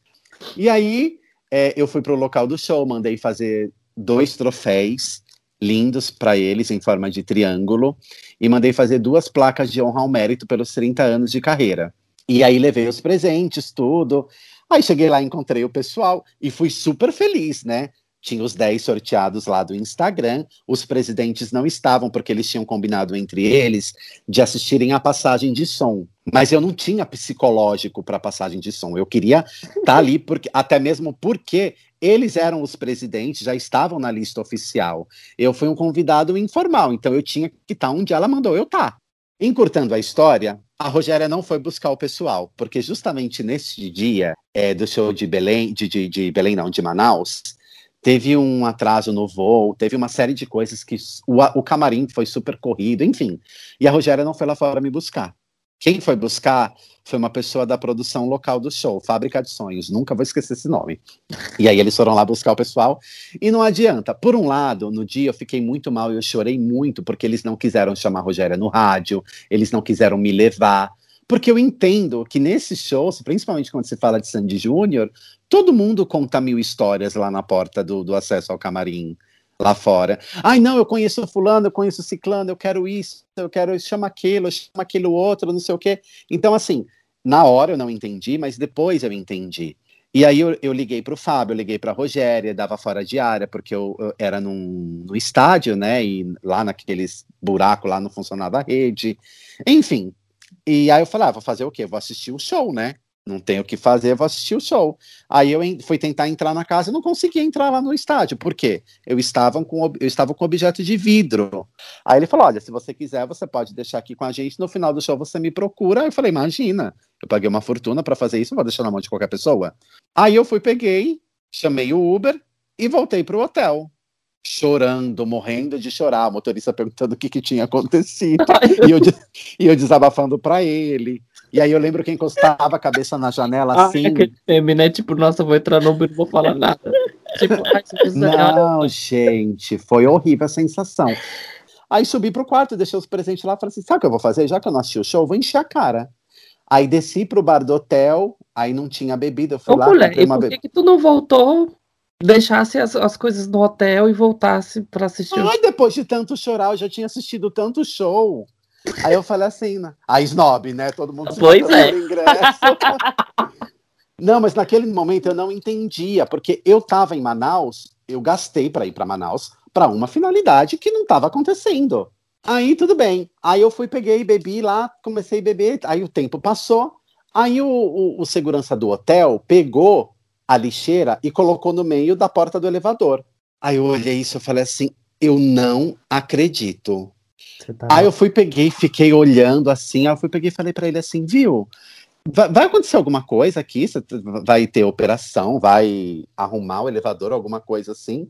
E aí é, eu fui pro local do show, mandei fazer dois troféus lindos para eles em forma de triângulo e mandei fazer duas placas de honra ao mérito pelos 30 anos de carreira. E aí levei os presentes, tudo. Aí cheguei lá, encontrei o pessoal e fui super feliz, né? Tinha os 10 sorteados lá do Instagram, os presidentes não estavam porque eles tinham combinado entre eles de assistirem a passagem de som. Mas eu não tinha psicológico para passagem de som. Eu queria estar tá ali porque até mesmo porque eles eram os presidentes, já estavam na lista oficial. Eu fui um convidado informal, então eu tinha que estar onde ela mandou eu estar. Encurtando a história, a Rogéria não foi buscar o pessoal, porque justamente nesse dia é, do show de Belém, de, de, de, Belém não, de Manaus, teve um atraso no voo, teve uma série de coisas que o, o camarim foi super corrido, enfim. E a Rogéria não foi lá fora me buscar. Quem foi buscar foi uma pessoa da produção local do show, Fábrica de Sonhos, nunca vou esquecer esse nome. E aí eles foram lá buscar o pessoal, e não adianta. Por um lado, no dia eu fiquei muito mal e eu chorei muito, porque eles não quiseram chamar a Rogéria no rádio, eles não quiseram me levar. Porque eu entendo que nesses shows, principalmente quando se fala de Sandy Júnior, todo mundo conta mil histórias lá na porta do, do acesso ao camarim lá fora. Ai, não, eu conheço fulano, eu conheço ciclano, eu quero isso, eu quero isso, chama aquilo, chama aquilo outro, não sei o quê. Então, assim, na hora eu não entendi, mas depois eu entendi. E aí eu, eu liguei para o Fábio, eu liguei para a Rogéria, dava fora de área, porque eu, eu era num, no estádio, né? E lá naqueles buracos lá não funcionava a rede. Enfim. E aí eu falava, ah, vou fazer o quê? Vou assistir o show, né? Não tenho o que fazer, vou assistir o show. Aí eu fui tentar entrar na casa e não consegui entrar lá no estádio. Por quê? Eu estava com, eu estava com objeto de vidro. Aí ele falou: olha, se você quiser, você pode deixar aqui com a gente. No final do show você me procura. Aí eu falei: imagina, eu paguei uma fortuna para fazer isso, não vou deixar na mão de qualquer pessoa. Aí eu fui, peguei, chamei o Uber e voltei pro hotel chorando, morrendo de chorar, o motorista perguntando o que, que tinha acontecido, e eu, e eu desabafando para ele. E aí eu lembro que encostava a cabeça na janela ah, assim. Aquele meme, né? Tipo, nossa, vou entrar no Uber e não vou falar nada. tipo, não, gente, foi horrível a sensação. Aí subi pro quarto, deixei os presentes lá, falei assim: sabe o que eu vou fazer? Já que eu não assisti o show, vou encher a cara. Aí desci pro bar do hotel, aí não tinha bebida, eu fui Ô, lá. Mulher, e por que, que tu não voltou deixasse as, as coisas no hotel e voltasse para assistir. Ai, depois de tanto chorar, eu já tinha assistido tanto show. Aí eu falei assim, né? a snob, né? Todo mundo pois é. ingresso. não, mas naquele momento eu não entendia, porque eu estava em Manaus, eu gastei para ir para Manaus para uma finalidade que não estava acontecendo. Aí tudo bem. Aí eu fui, peguei, bebi lá, comecei a beber. Aí o tempo passou. Aí o, o, o segurança do hotel pegou a lixeira e colocou no meio da porta do elevador. Aí eu olhei isso e falei assim: eu não acredito. Tá... Aí eu fui, peguei, fiquei olhando assim, aí eu fui, peguei e falei para ele assim, viu? Vai, vai, acontecer alguma coisa aqui? Vai ter operação, vai arrumar o elevador, alguma coisa assim?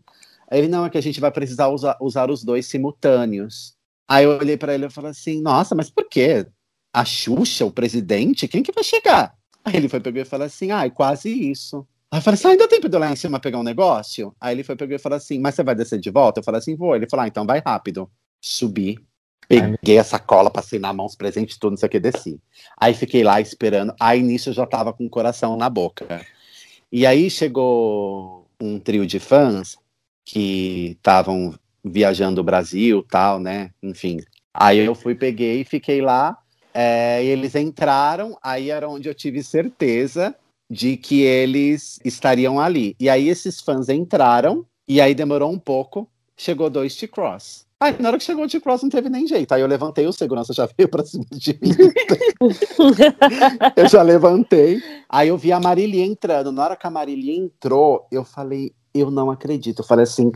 Aí ele, não, é que a gente vai precisar usar, usar os dois simultâneos. Aí eu olhei para ele e falei assim, nossa, mas por quê? A Xuxa, o presidente, quem que vai chegar? Aí ele foi pegar e falou assim, ai, ah, quase isso. Aí eu falei assim, ah, ainda tem tempo de ir lá em cima pegar um negócio? Aí ele foi pegar e falou assim, mas você vai descer de volta? Eu falei assim, vou. Ele falou, ah, então vai rápido. Subi, peguei a sacola, passei na mão os presentes, tudo, não sei o que, desci. Aí fiquei lá esperando. Aí nisso eu já tava com o coração na boca. E aí chegou um trio de fãs que estavam viajando o Brasil, tal, né? Enfim. Aí eu fui, peguei, fiquei lá. É, eles entraram, aí era onde eu tive certeza de que eles estariam ali. E aí esses fãs entraram, e aí demorou um pouco, chegou dois T-Cross. Aí na hora que chegou o T-Cross não teve nem jeito. Aí eu levantei, o segurança já veio pra cima de mim. eu já levantei. Aí eu vi a Marília entrando. Na hora que a Marília entrou, eu falei, eu não acredito. Eu falei assim,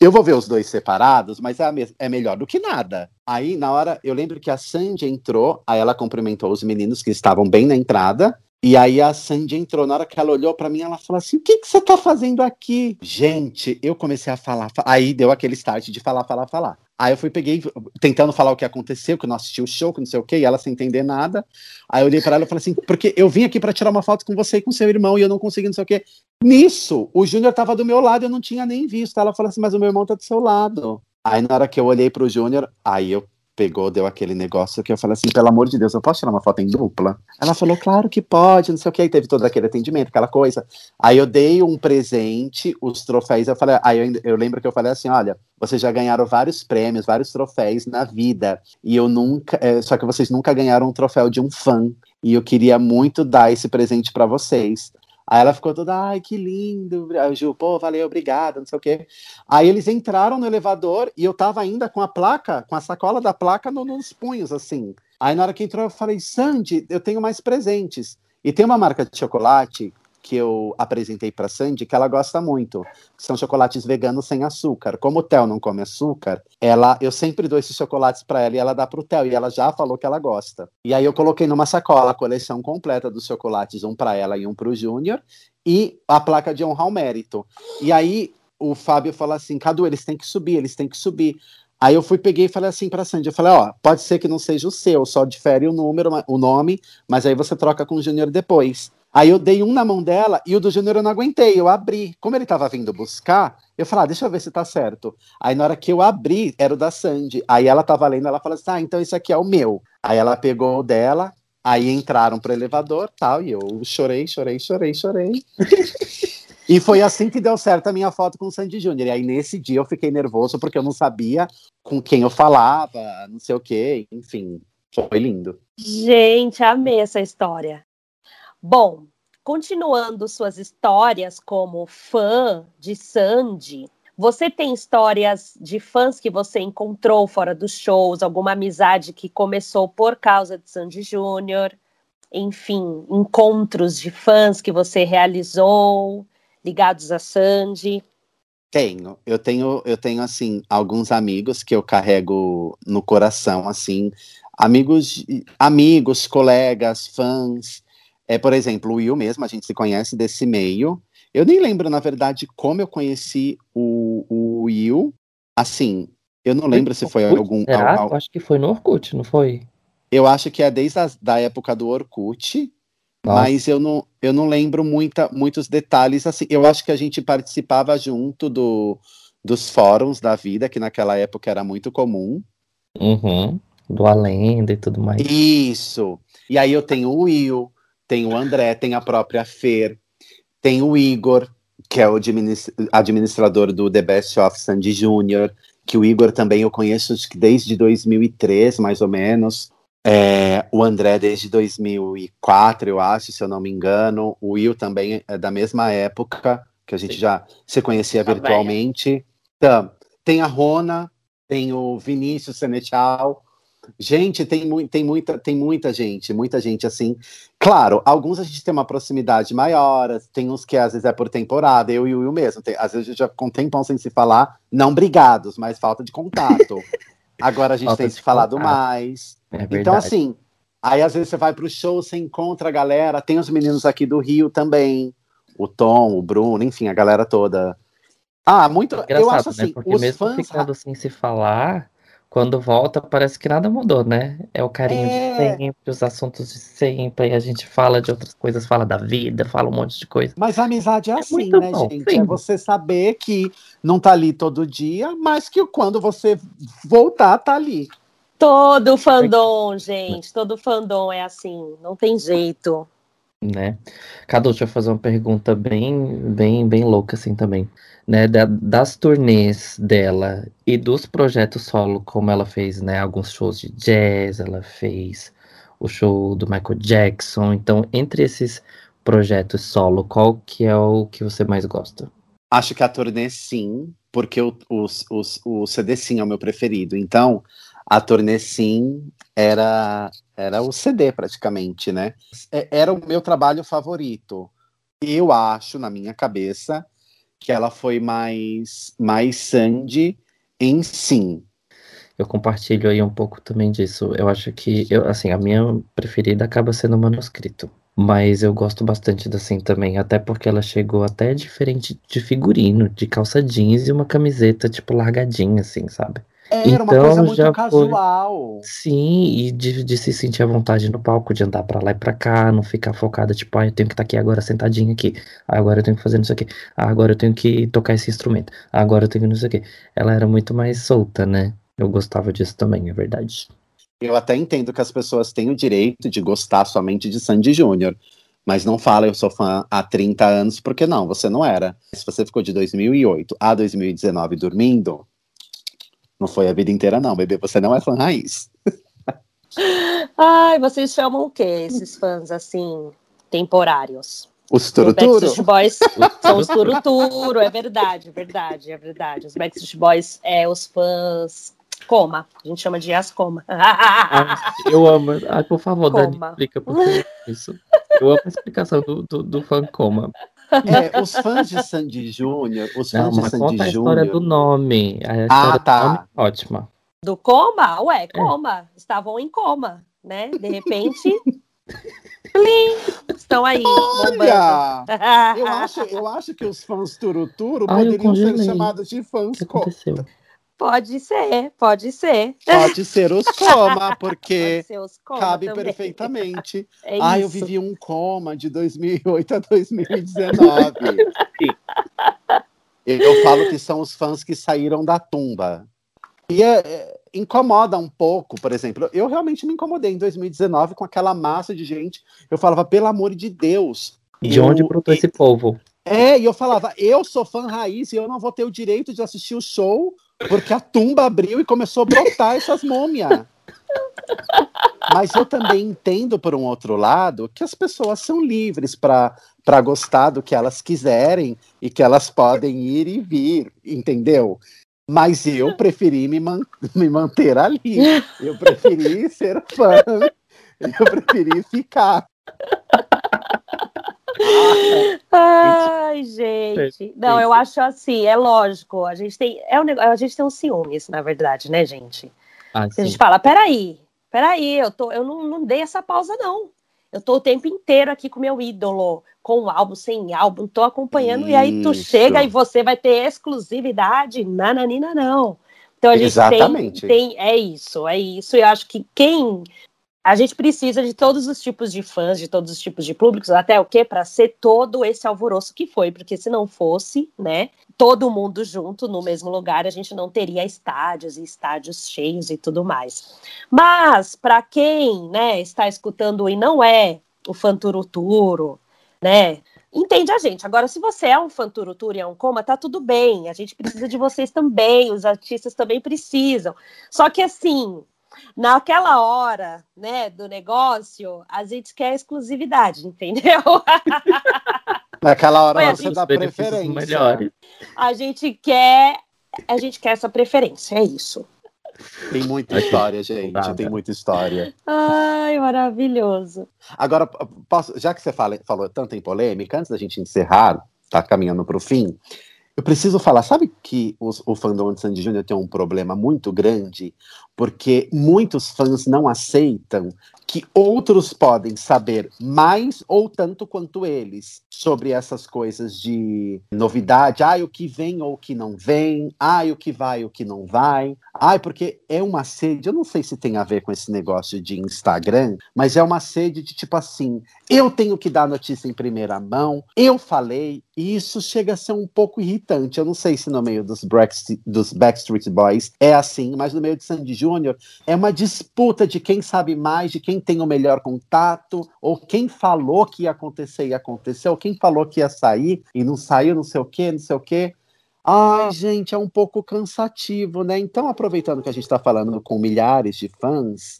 eu vou ver os dois separados, mas é, é, melhor do que nada. Aí, na hora, eu lembro que a Sandy entrou, aí ela cumprimentou os meninos que estavam bem na entrada, e aí a Sandy entrou, na hora que ela olhou para mim, ela falou assim: "O que que você tá fazendo aqui?". Gente, eu comecei a falar, aí deu aquele start de falar, falar, falar. Aí eu fui peguei tentando falar o que aconteceu, que eu não assisti o show, que não sei o quê, e ela sem entender nada. Aí eu olhei para ela e falei assim: "Porque eu vim aqui para tirar uma foto com você e com seu irmão e eu não consegui, não sei o quê". Nisso, o Júnior tava do meu lado, eu não tinha nem visto. Ela falou assim: "Mas o meu irmão tá do seu lado". Aí na hora que eu olhei pro Júnior, aí eu pegou, deu aquele negócio que eu falei assim, pelo amor de Deus, eu posso tirar uma foto em dupla? Ela falou, claro que pode, não sei o que, aí teve todo aquele atendimento, aquela coisa. Aí eu dei um presente, os troféus, eu falei, aí eu, eu lembro que eu falei assim, olha, vocês já ganharam vários prêmios, vários troféus na vida, e eu nunca, é, só que vocês nunca ganharam um troféu de um fã, e eu queria muito dar esse presente para vocês. Aí ela ficou toda, ai, que lindo. Aí o pô, valeu, obrigado, não sei o quê. Aí eles entraram no elevador e eu tava ainda com a placa, com a sacola da placa no, nos punhos, assim. Aí na hora que entrou, eu falei, Sandy, eu tenho mais presentes. E tem uma marca de chocolate que eu apresentei para Sandy que ela gosta muito. São chocolates veganos sem açúcar. Como o Theo não come açúcar, ela, eu sempre dou esses chocolates para ela e ela dá pro Theo e ela já falou que ela gosta. E aí eu coloquei numa sacola a coleção completa dos chocolates, um para ela e um para o Júnior, e a placa de honrar o mérito. E aí o Fábio falou assim: Cadu, eles têm que subir, eles têm que subir. Aí eu fui, peguei e falei assim pra Sandy, eu falei, ó, pode ser que não seja o seu, só difere o número, o nome, mas aí você troca com o Júnior depois. Aí eu dei um na mão dela e o do Júnior eu não aguentei, eu abri. Como ele tava vindo buscar, eu falei, ah, deixa eu ver se tá certo. Aí na hora que eu abri, era o da Sandy. Aí ela tava lendo, ela falou assim, ah, então esse aqui é o meu. Aí ela pegou o dela, aí entraram pro elevador tal, e eu chorei, chorei, chorei, chorei. e foi assim que deu certo a minha foto com o Sandy Júnior. E aí nesse dia eu fiquei nervoso porque eu não sabia com quem eu falava, não sei o quê, enfim. Foi lindo. Gente, amei essa história. Bom, continuando suas histórias como fã de Sandy, você tem histórias de fãs que você encontrou fora dos shows, alguma amizade que começou por causa de Sandy Júnior? Enfim, encontros de fãs que você realizou ligados a Sandy? Tenho, eu tenho, eu tenho assim alguns amigos que eu carrego no coração, assim, amigos, amigos, colegas, fãs é, por exemplo, o Will mesmo, a gente se conhece desse meio. Eu nem lembro, na verdade, como eu conheci o, o Will. Assim, eu não lembro se foi algum. Será? Acho que foi no Orkut, não foi? Eu acho que é desde a da época do Orkut, Nossa. mas eu não, eu não lembro muita, muitos detalhes. Assim, eu acho que a gente participava junto do, dos fóruns da vida, que naquela época era muito comum. Uhum. Do Alenda e tudo mais. Isso. E aí eu tenho o Will, tem o André, tem a própria Fer, tem o Igor, que é o administrador do The Best of Sandy Júnior, que o Igor também eu conheço desde 2003, mais ou menos. É, o André desde 2004, eu acho, se eu não me engano. O Will também é da mesma época, que a gente Sim. já se conhecia tá virtualmente. Então, tem a Rona, tem o Vinícius Senechal, Gente, tem, mu tem, muita, tem muita gente, muita gente assim. Claro, alguns a gente tem uma proximidade maior, tem uns que às vezes é por temporada, eu e o Will mesmo. Tem, às vezes a gente já com um tempão sem se falar, não brigados, mas falta de contato. Agora a gente falta tem se falado contato. mais. É então, assim, aí às vezes você vai pro show, você encontra a galera, tem os meninos aqui do Rio também, o Tom, o Bruno, enfim, a galera toda. Ah, muito. Engraçado, eu acho assim, né? Porque os mesmo fãs. ficando sem se falar, quando volta parece que nada mudou, né? É o carinho É. de sempre, os assuntos de sempre, e a gente fala de outras coisas, fala da vida, fala um monte de coisa. Mas a amizade é assim, muito né, bom, gente? sim. É você saber que não tá ali todo dia, mas que quando você voltar, tá ali. Todo fandom, gente, todo fandom é assim, não tem jeito. Né? Cadu, deixa eu fazer uma pergunta bem, bem, bem louca assim também, né? Da- das turnês dela e dos projetos solo, como ela fez, né? Alguns shows de jazz, ela fez o show do Michael Jackson. Então, entre esses projetos solo, qual que é o que você mais gosta? Acho que a turnê sim, porque o, os- os- o CD sim é o meu preferido. Então, a turnê sim era, era o CD praticamente, né? É- Era o meu trabalho favorito. Eu acho, na minha cabeça, que ela foi mais, mais Sandy em sim. Eu compartilho aí um pouco também disso. Eu acho que, eu, assim, a minha preferida acaba sendo o manuscrito. Mas eu gosto bastante da Sim também, até porque ela chegou até diferente de figurino, de calça jeans e uma camiseta, tipo, largadinha, assim, sabe? Era uma Então, coisa muito já foi. casual. Sim, e de, de se sentir à vontade no palco, de andar pra lá e pra cá, não ficar focada, tipo, ah, eu tenho que estar aqui agora sentadinha aqui, ah, agora eu tenho que fazer isso aqui, ah, agora eu tenho que tocar esse instrumento, ah, agora eu tenho que não sei o quê. Ela era muito mais solta, né? Eu gostava disso também, é verdade. Eu até entendo que as pessoas têm o direito de gostar somente de Sandy Júnior, mas não fala eu sou fã há 30 anos, porque não, você não era. Se você ficou de 2008 a 2019 dormindo, não foi a vida inteira não, bebê, você não é fã raiz. Ai, vocês chamam o quê? Esses fãs assim, temporários? Os Os turuturo? Backstreet Boys são os turuturo, é verdade, é verdade, é verdade. Os Backstreet Boys é os fãs coma, a gente chama de as coma. Ah, eu amo. Ai, por favor, Dani, Coma. explica por que isso. Eu amo a explicação do, do, do fã coma. É, os fãs de Sandy Júnior, os Não, fãs de mas Sandy conta a história Júnior. do nome. A história Ah, do tá. nome é ótima. Do coma? Ué, coma. Estavam em coma, né? De repente, plim, estão aí. Olha! Eu acho, eu acho que os fãs turuturo Ai, poderiam ser chamados de O fãs que co aconteceu? Pode ser, pode ser. Pode ser os coma, porque os coma cabe também. perfeitamente. É Ah, eu vivi um coma de 2008 a 2019. eu falo que são os fãs que saíram da tumba. E é- é- incomoda um pouco, por exemplo. Eu realmente me incomodei em 2019 com aquela massa de gente. Eu falava, pelo amor de Deus. De eu- onde brotou esse povo? É, e eu falava, eu sou fã raiz e eu não vou ter o direito de assistir o show porque a tumba abriu e começou a brotar essas múmias. Mas eu também entendo, por um outro lado, que as pessoas são livres para gostar do que elas quiserem e que elas podem ir e vir, entendeu? Mas eu preferi me, man- me manter ali. Eu preferi ser fã. Eu preferi ficar. Ai, gente. Não, eu acho assim, é lógico. A gente tem, é um a gente tem um ciúmes, na verdade, né, gente? Ah, a gente fala, peraí, peraí, eu, tô, eu não, não dei essa pausa, não. Eu tô o tempo inteiro aqui com meu ídolo, com o álbum, sem álbum, tô acompanhando, e aí tu Isso. chega e você vai ter exclusividade, nananina, não. Então a gente Exatamente. tem, tem, é isso, é isso, e eu acho que quem, a gente precisa de todos os tipos de fãs, de todos os tipos de públicos, até o quê? Para ser todo esse alvoroço que foi, porque se não fosse, né, todo mundo junto no mesmo lugar, a gente não teria estádios e estádios cheios e tudo mais. Mas para quem, né, está escutando e não é o fã turuturo, né, entende a gente. Agora, se você é um fã turuturo e é um coma, tá tudo bem. A gente precisa de vocês também, os artistas também precisam. Só que assim, naquela hora, né, do negócio, a gente quer exclusividade, entendeu? Naquela hora Foi você assim. dá preferência. melhores. A gente quer, a gente quer essa preferência, é isso. Tem muita história, gente. Dá, Tem muita história. Ai, maravilhoso. Agora, posso- já que você fala- falou tanto em polêmica, antes da gente encerrar, tá caminhando para o fim, eu preciso falar, sabe que os- o fandom de Sandy Júnior tem um problema muito grande? Porque muitos fãs não aceitam que outros podem saber mais ou tanto quanto eles sobre essas coisas de novidade, ai, o que vem ou o que não vem, ai, o que vai o que não vai, ai, porque é uma sede, eu não sei se tem a ver com esse negócio de Instagram, mas é uma sede de tipo assim, eu tenho que dar notícia em primeira mão, eu falei, e isso chega a ser um pouco irritante. Eu não sei se no meio dos, dos Backstreet Boys é assim, mas no meio de Sandy Júnior é uma disputa de quem sabe mais, de quem tem o melhor contato, ou quem falou que ia acontecer e aconteceu, ou quem falou que ia sair e não saiu, não sei o quê, não sei o quê. Ai, gente, é um pouco cansativo, né? Então, aproveitando que a gente está falando com milhares de fãs,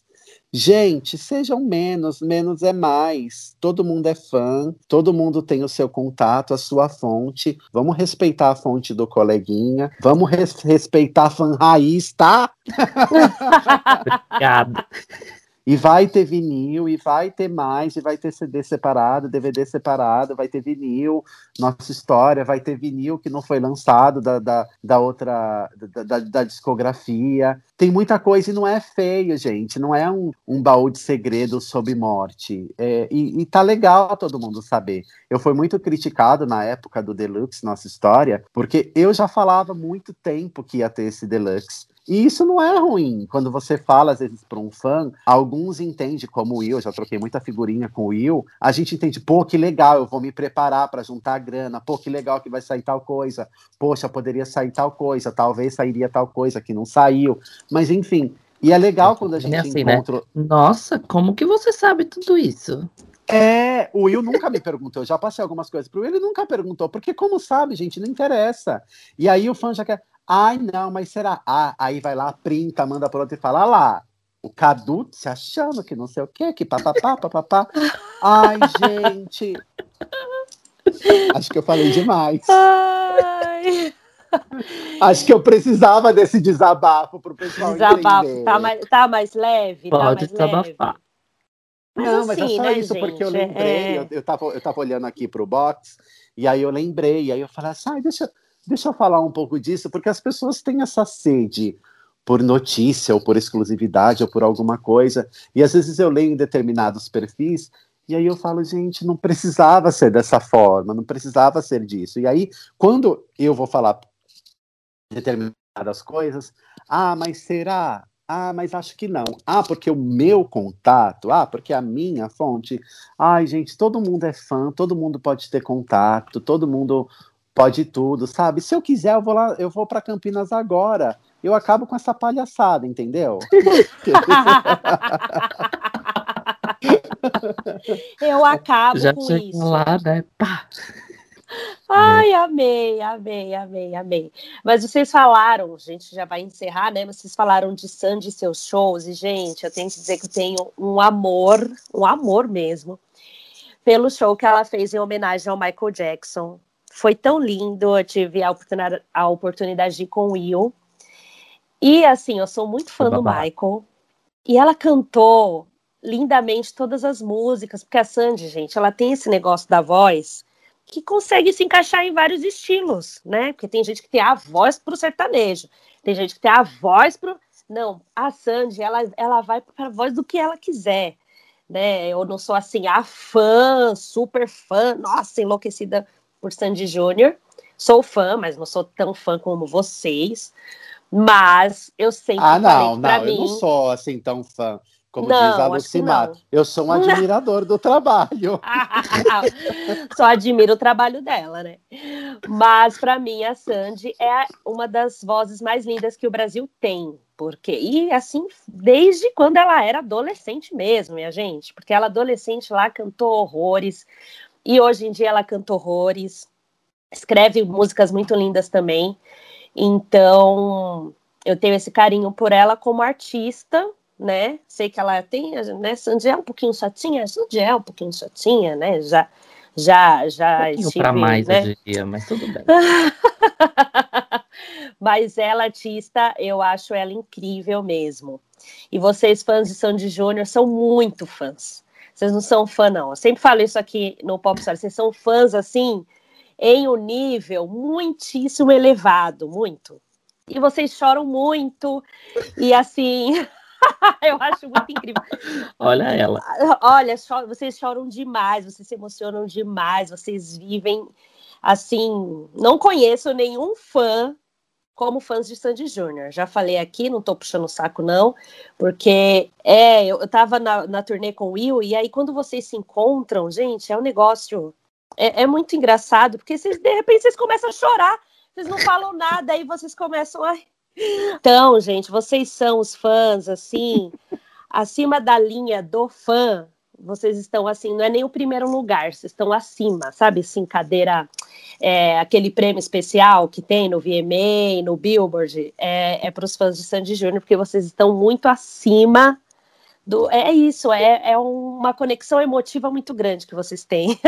Gente, sejam menos, menos é mais. Todo mundo é fã, todo mundo tem o seu contato, a sua fonte. Vamos respeitar a fonte do coleguinha, vamos res respeitar a fã raiz, tá? Obrigado. E vai ter vinil, e vai ter mais, e vai ter CD separado, DVD separado, vai ter vinil, nossa história, vai ter vinil que não foi lançado da, da, da outra, da, da, da, discografia. Tem muita coisa e não é feio, gente, não é um, um baú de segredo sobre morte. É, e, e tá legal todo mundo saber. Eu fui muito criticado na época do Deluxe, nossa história, porque eu já falava muito tempo que ia ter esse Deluxe. E isso não é ruim. Quando você fala, às vezes, para um fã, alguns entendem, como o Will, eu já troquei muita figurinha com o Will, a gente entende, pô, que legal, eu vou me preparar para juntar grana, pô, que legal que vai sair tal coisa, poxa, poderia sair tal coisa, talvez sairia tal coisa que não saiu. Mas, enfim, e é legal quando a é gente assim, né? encontra. Né? Nossa, como que você sabe tudo isso? É, o Will nunca me perguntou, eu já passei algumas coisas pro Will, ele nunca perguntou, porque como sabe, gente, não interessa. E aí o fã já quer, Ai, não, mas será? Ah, aí vai lá, printa, manda para outro e fala, ah lá, o Cadu se achando que não sei o quê, que papapá, papapá. Ai, gente. Acho que eu falei demais. Ai. Acho que eu precisava desse desabafo para o pessoal desabafo. entender. Tá mais, tá mais leve? Pode tá mais desabafar. Mas não, assim, mas é assim, só né, isso, gente? porque eu lembrei, é... eu, eu, tava, eu tava olhando aqui pro box, e aí eu lembrei, e aí eu falei assim, ah, deixa, Deixa eu falar um pouco disso, porque as pessoas têm essa sede por notícia, ou por exclusividade, ou por alguma coisa, e às vezes eu leio em determinados perfis, e aí eu falo, gente, não precisava ser dessa forma, não precisava ser disso. E aí, quando eu vou falar determinadas coisas, ah, mas será? Ah, mas acho que não. Ah, porque o meu contato, ah, porque a minha fonte. Ai, gente, todo mundo é fã, todo mundo pode ter contato, todo mundo pode tudo, sabe? Se eu quiser, eu vou lá, eu vou para Campinas agora. Eu acabo com essa palhaçada, entendeu? eu acabo Já com isso. Lá, né? Pá. Ai, amei, amei, amei, amei. Mas vocês falaram, gente já vai encerrar, né? Vocês falaram de Sandy e seus shows, e, gente, eu tenho que dizer que eu tenho um amor, um amor mesmo, pelo show que ela fez em homenagem ao Michael Jackson. Foi tão lindo, eu tive a oportunidade, a oportunidade de ir com o Will. E assim, eu sou muito fã do Michael. E ela cantou lindamente todas as músicas, porque a Sandy, gente, ela tem esse negócio da voz que consegue se encaixar em vários estilos, né? Porque tem gente que tem a voz pro sertanejo, tem gente que tem a voz pro. Não, a Sandy, ela, ela vai para a voz do que ela quiser, né? Eu não sou assim, a fã, super fã, nossa, enlouquecida por Sandy Júnior. Sou fã, mas não sou tão fã como vocês. Mas eu sempre Ah, não, não, eu mim... não sou assim tão fã. Como não, diz a Lucimar, eu sou um admirador do trabalho. Só admiro o trabalho dela, né? Mas para mim a Sandy é uma das vozes mais lindas que o Brasil tem, porque e assim desde quando ela era adolescente mesmo, minha gente, porque ela adolescente lá cantou horrores, e hoje em dia ela canta horrores, escreve músicas muito lindas também. Então, eu tenho esse carinho por ela como artista, né? Sei que ela tem, né? Sandy é um pouquinho chatinha, Sandy é um pouquinho chatinha, né? Já, já, já um para mais, né? eu diria, mas tudo bem. mas ela artista, eu acho ela incrível mesmo. E vocês fãs de Sandy Júnior são muito fãs. Vocês não são fã, não. Eu sempre falo isso aqui no Pop Story. Vocês são fãs, assim, em um nível muitíssimo elevado, muito. e vocês choram muito. E assim, eu acho muito incrível. Olha ela. Olha, vocês choram demais, vocês se emocionam demais, vocês vivem assim. Não conheço nenhum fã como fãs de Sandy Júnior. Já falei aqui, não tô puxando o saco, não, porque é, eu, tava na, na turnê com o Will, e aí quando vocês se encontram, gente, é um negócio. É, é muito engraçado, porque vocês, de repente vocês começam a chorar, vocês não falam nada, aí vocês começam a. Então, gente, vocês são os fãs, assim, acima da linha do fã, vocês estão assim, não é nem o primeiro lugar, vocês estão acima, sabe? Assim, cadeira, é, aquele prêmio especial que tem no VMA, no Billboard, é, é para os fãs de Sandy Júnior, porque vocês estão muito acima do. É isso, é, é uma conexão emotiva muito grande que vocês têm.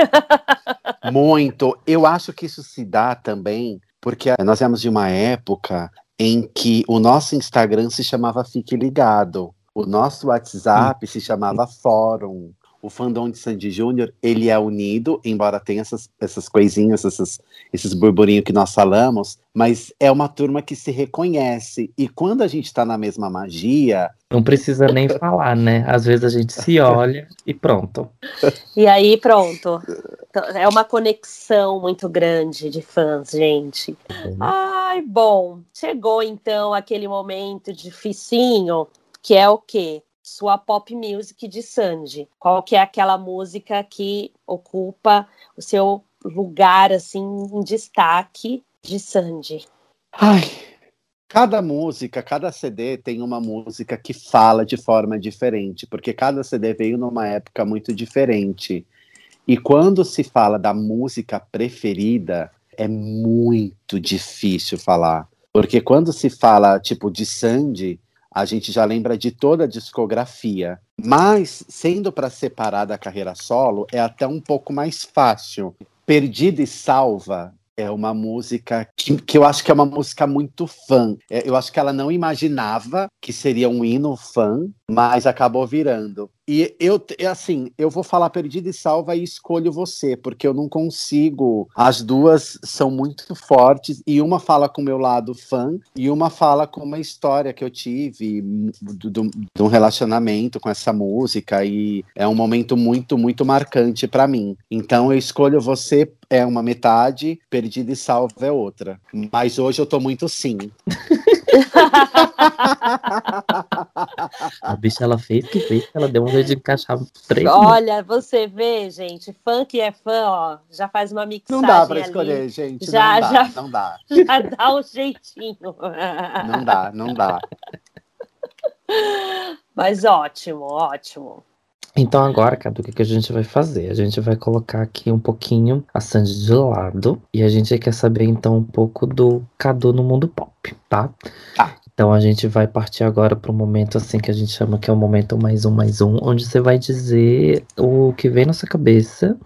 muito. Eu acho que isso se dá também, porque nós temos de uma época em que o nosso Instagram se chamava Fique Ligado. O nosso WhatsApp se chamava Fórum o fandom de Sandy Júnior, ele é unido, embora tenha essas, essas coisinhas, essas, esses burburinhos que nós falamos, mas é uma turma que se reconhece. E quando a gente está na mesma magia. Não precisa nem falar, né? Às vezes a gente se olha e pronto. E aí, pronto. Então, é uma conexão muito grande de fãs, gente. Uhum. Ai, bom. Chegou então aquele momento dificinho, que é o quê? Sua pop music de Sandy. Qual que é aquela música que ocupa o seu lugar assim em destaque de Sandy? Ai, cada música, cada CD tem uma música que fala de forma diferente, porque cada CD veio numa época muito diferente. E quando se fala da música preferida, é muito difícil falar. Porque quando se fala, tipo, de Sandy, a gente já lembra de toda a discografia. Mas, sendo para separar da carreira solo, é até um pouco mais fácil. Perdida e Salva é uma música que, que eu acho que é uma música muito fã. É, eu acho que ela não imaginava que seria um hino fã, mas acabou virando. E eu, assim, eu vou falar Perdida e Salva e escolho você, porque eu não consigo. As duas são muito fortes, e uma fala com o meu lado fã, e uma fala com uma história que eu tive de um relacionamento com essa música, e é um momento muito, muito marcante para mim. Então eu escolho você, é uma metade, Perdida e Salva é outra. Mas hoje eu tô muito sim. a bicha ela fez que fez, ela deu um jeito de encaixar três. Olha, você vê, gente, fã que é fã, ó, já faz uma mixagem. Não dá para escolher, gente. Já, não dá, já, não dá. Já dá um jeitinho. Não dá, não dá. Mas ótimo, ótimo. Então agora, Cadu, o que, que a gente vai fazer? A gente vai colocar aqui um pouquinho a Sandy de lado e a gente quer saber então um pouco do Cadu no mundo pop, tá? Tá. Então a gente vai partir agora para o momento assim que a gente chama que é o momento mais um mais um, onde você vai dizer o que vem na sua cabeça,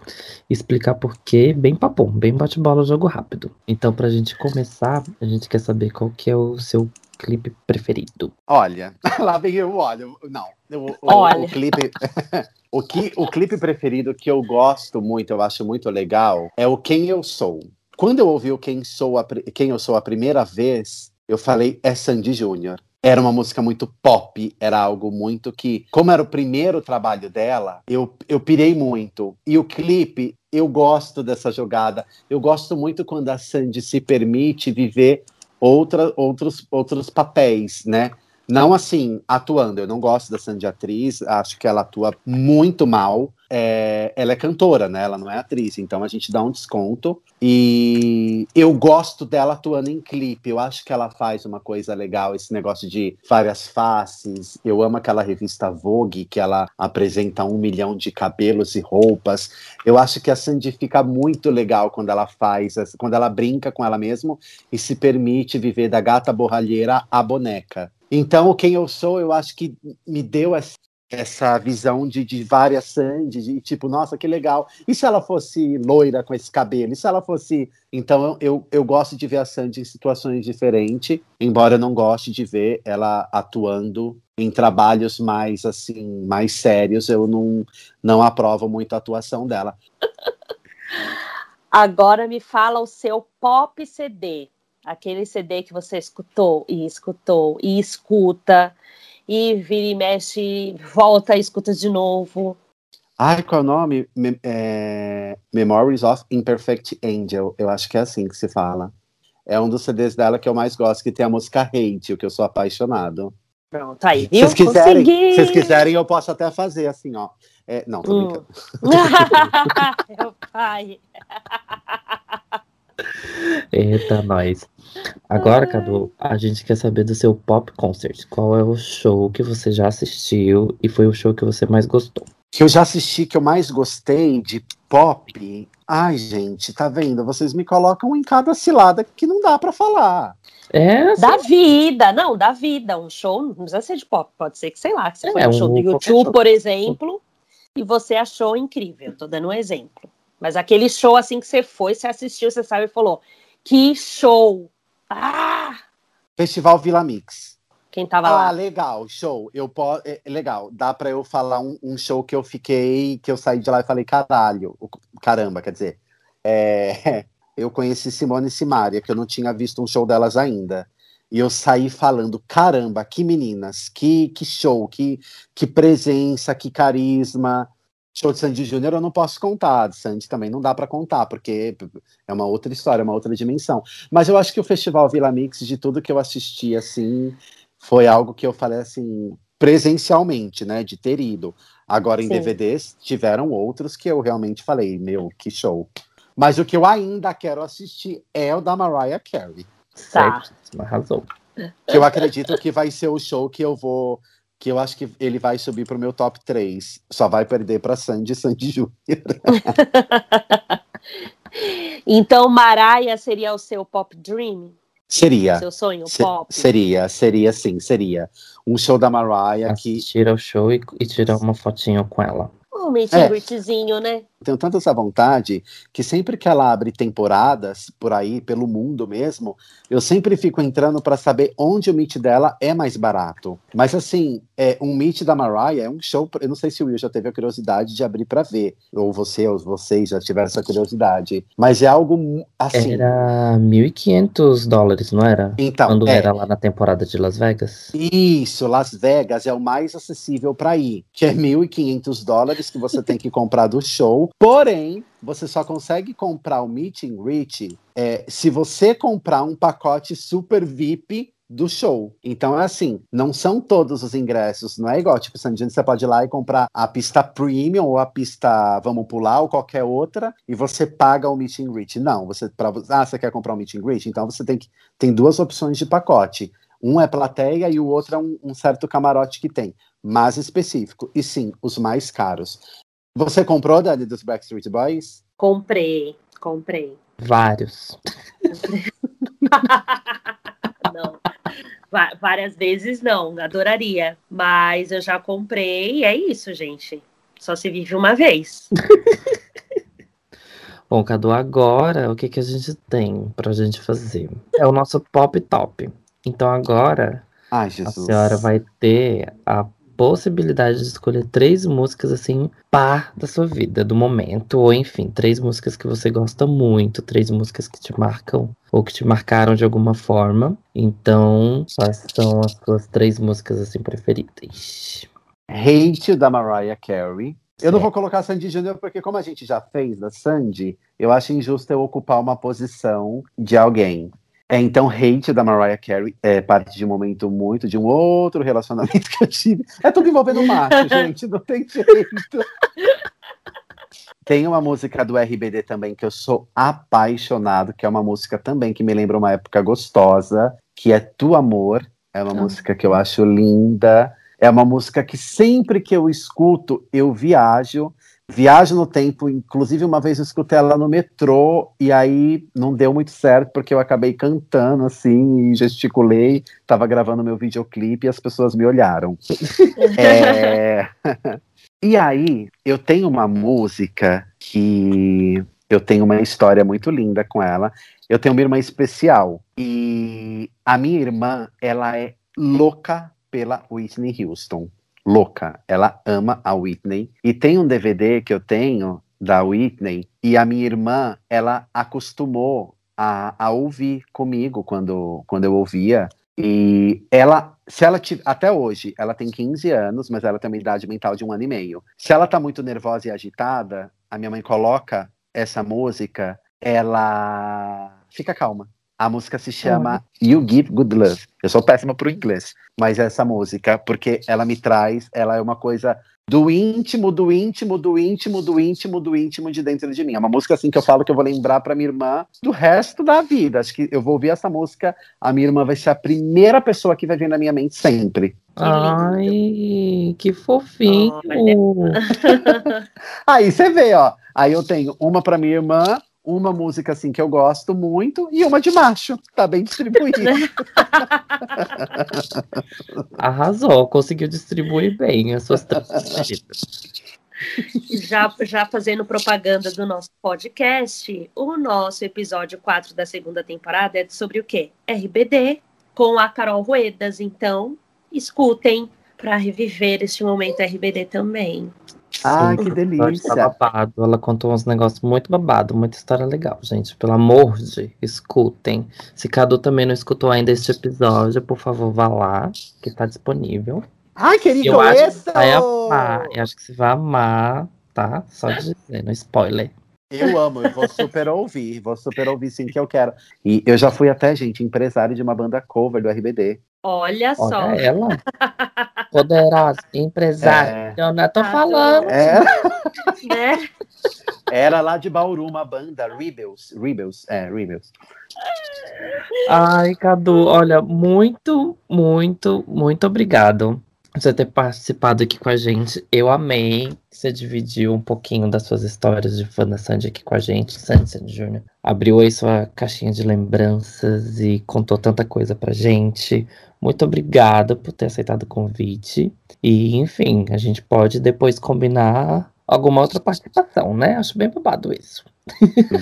explicar por quê, bem papum, bem bate-bola, jogo rápido. Então para a gente começar, a gente quer saber qual que é o seu clipe preferido? Olha, lá vem eu, olha, não. O, o, olha. o clipe. o, que, o clipe preferido que eu gosto muito, eu acho muito legal, é o Quem Eu Sou. Quando eu ouvi o Quem, Sou a, Quem Eu Sou a primeira vez, eu falei, é Sandy Júnior. Era uma música muito pop, era algo muito que, como era o primeiro trabalho dela, eu, eu pirei muito. E o clipe, eu gosto dessa jogada. Eu gosto muito quando a Sandy se permite viver outra, outros, outros papéis, né? Não assim, atuando. Eu não gosto da Sandy atriz, acho que ela atua muito mal. É, ela é cantora, né? Ela não é atriz, então a gente dá um desconto. E eu gosto dela atuando em clipe. Eu acho que ela faz uma coisa legal, esse negócio de várias faces. Eu amo aquela revista Vogue que ela apresenta um milhão de cabelos e roupas. Eu acho que a Sandy fica muito legal quando ela faz, quando ela brinca com ela mesma e se permite viver da gata borralheira à boneca. Então, quem eu sou, eu acho que me deu essa, essa visão de, de várias Sandy, de tipo, nossa, que legal. E se ela fosse loira com esse cabelo? E se ela fosse. Então, eu, eu gosto de ver a Sandy em situações diferentes, embora eu não goste de ver ela atuando em trabalhos mais, assim, mais sérios. Eu não, não aprovo muito a atuação dela. Agora me fala o seu pop CD Aquele CD que você escutou e escutou e escuta e vira e mexe, volta e escuta de novo. Ai, qual é o nome? Me é... Memories of Imperfect Angel. Eu acho que é assim que se fala. É um dos CDs dela que eu mais gosto, que tem a música Hate, o que eu sou apaixonado. Pronto, aí, viu? Se vocês quiserem, se vocês quiserem, eu posso até fazer assim, ó. É, não, tô Hum. brincando. Meu pai. Eita, nós. Agora, Cadu, a gente quer saber do seu pop concert. Qual é o show que você já assistiu e foi o show que você mais gostou? Que eu já assisti, que eu mais gostei de pop. Ai, gente, tá vendo? Vocês me colocam em cada cilada que não dá pra falar. É, Da vida, não, da vida. Um show não precisa ser de pop, pode ser que, sei lá, que você É, foi no show um- do YouTube, show. por exemplo, e você achou incrível. Tô dando um exemplo. Mas aquele show assim que você foi, você assistiu, você sabe e falou: que show! Ah! Festival Vila Mix. Quem tava Ah, lá? legal, show. Eu posso, é, legal. Dá pra eu falar um, um show que eu fiquei, que eu saí de lá e falei caralho, caramba, quer dizer. É, eu conheci Simone e Simaria, que eu não tinha visto um show delas ainda. E eu saí falando, caramba, que meninas, que, que show, que, que presença, que carisma. Show de Sandy Júnior eu não posso contar, de Sandy também não dá pra contar, porque é uma outra história, uma outra dimensão. Mas eu acho que o Festival Vila Mix, de tudo que eu assisti, assim, foi algo que eu falei assim, presencialmente, né, de ter ido. Agora em Sim. DVDs tiveram outros que eu realmente falei, meu, que show. Mas o que eu ainda quero assistir é o da Mariah Carey, Tá. certo? Arrasou. que eu acredito que vai ser o show que eu vou que eu acho que ele vai subir pro meu top 3. Só vai perder pra Sandy e Sandy Júnior. Então, Maraia seria o seu pop dream? Seria. Seu sonho Se- pop? seria, seria sim, seria. Um show da Mariah que Assistir ao show e, e tirar uma fotinho com ela. Um meet É. né? Tenho tanto essa vontade que sempre que ela abre temporadas por aí, pelo mundo mesmo, eu sempre fico entrando para saber onde o meet dela é mais barato. Mas assim, é, um meet da Mariah é um show. Eu não sei se o Will já teve a curiosidade de abrir para ver, ou você, ou vocês já tiveram essa curiosidade. Mas é algo assim. Era 1.500 dólares, não era? Então, Quando é, era lá na temporada de Las Vegas? Isso, Las Vegas é o mais acessível para ir, que é 1.500 dólares que você tem que comprar do show. Porém, você só consegue comprar o Meet and Greet é, se você comprar um pacote super VIP do show. Então é assim, não são todos os ingressos, não é igual, tipo, Sandino, você pode ir lá e comprar a pista premium ou a pista vamos pular ou qualquer outra e você paga o meet and greet. Não, você para ah, você quer comprar um meet and greet, então você tem que tem duas opções de pacote. Um é plateia e o outro é um, um certo camarote que tem, mais específico. E sim, os mais caros. Você comprou, Dani, dos Backstreet Boys? Comprei, comprei. Vários. não. Várias vezes não, adoraria. Mas eu já comprei e é isso, gente. Só se vive uma vez. Bom, Cadu, agora o que, que a gente tem pra gente fazer? É o nosso pop top. Então agora Ai, a senhora vai ter a possibilidade de escolher três músicas assim, par da sua vida, do momento, ou enfim, três músicas que você gosta muito, três músicas que te marcam ou que te marcaram de alguma forma. Então, quais são as suas três músicas assim preferidas? Hate da Mariah Carey. Eu não vou colocar Sandy Júnior porque, como a gente já fez da Sandy, eu acho injusto eu ocupar uma posição de alguém. É, então, Hate da Mariah Carey é parte de um momento muito de um outro relacionamento que eu tive. É tudo envolvendo macho, gente, não tem jeito. Tem uma música do RBD também que eu sou apaixonado, que é uma música também que me lembra uma época gostosa, que é Tu Amor. É uma Ah. música que eu acho linda. É uma música que sempre que eu escuto, eu viajo. Viajo no tempo, inclusive uma vez eu escutei ela no metrô e aí não deu muito certo porque eu acabei cantando assim e gesticulei, tava gravando meu videoclipe e as pessoas me olharam. É, E aí eu tenho uma música que eu tenho uma história muito linda com ela. Eu tenho uma irmã especial e a minha irmã, ela é louca pela Whitney Houston louca. Ela ama a Whitney. E tem um DVD que eu tenho da Whitney e a minha irmã, ela acostumou a, a ouvir comigo quando, quando eu ouvia. E ela, se ela até hoje, ela tem 15 anos, mas ela tem uma idade mental de um ano e meio. Se ela tá muito nervosa e agitada, a minha mãe coloca essa música, ela fica calma. A música se chama You Give Good Love. Eu sou péssima pro inglês, mas essa música, porque ela me traz, ela é uma coisa do íntimo, do íntimo, do íntimo, do íntimo, do íntimo de dentro de mim. É uma música assim que eu falo que eu vou lembrar para minha irmã do resto da vida. Acho que eu vou ouvir essa música, a minha irmã vai ser a primeira pessoa que vai vir na minha mente sempre. Ai, que fofinho. Aí você vê, ó. Aí eu tenho uma para minha irmã, uma música assim que eu gosto muito e uma de macho. Tá bem distribuída. Arrasou, conseguiu distribuir bem as suas já, já fazendo propaganda do nosso podcast, o nosso episódio 4 da segunda temporada é sobre o quê? RBD, com a Carol Ruedas. Então, escutem para reviver este momento RBD também. Ai, que delícia. Babado. Ela contou uns negócios muito babado, muita história legal, gente. Pelo amor de, escutem. Se Cadu também não escutou ainda este episódio, por favor, vá lá, que está disponível. Ai, querido, eu acho que vai amar. Eu acho que você vai amar, tá? Só dizendo, spoiler. Eu amo, eu vou super ouvir, vou super ouvir sim que eu quero. E eu já fui até, gente, empresário de uma banda cover do RBD. Olha, Olha só. ela. Poderosa, empresária. É. Eu não tô falando. É. Né? Era lá de Bauru, uma banda, Rebels. Rebels, é, Rebels. Ai, Cadu, olha, muito, muito, muito obrigado você ter participado aqui com a gente. Eu amei que você dividiu um pouquinho das suas histórias de fã da Sandy aqui com a gente, Sandy, Sandy Jr. Abriu aí sua caixinha de lembranças e contou tanta coisa pra gente. Muito obrigada por ter aceitado o convite. E, enfim, a gente pode depois combinar alguma outra participação, né? Acho bem babado isso.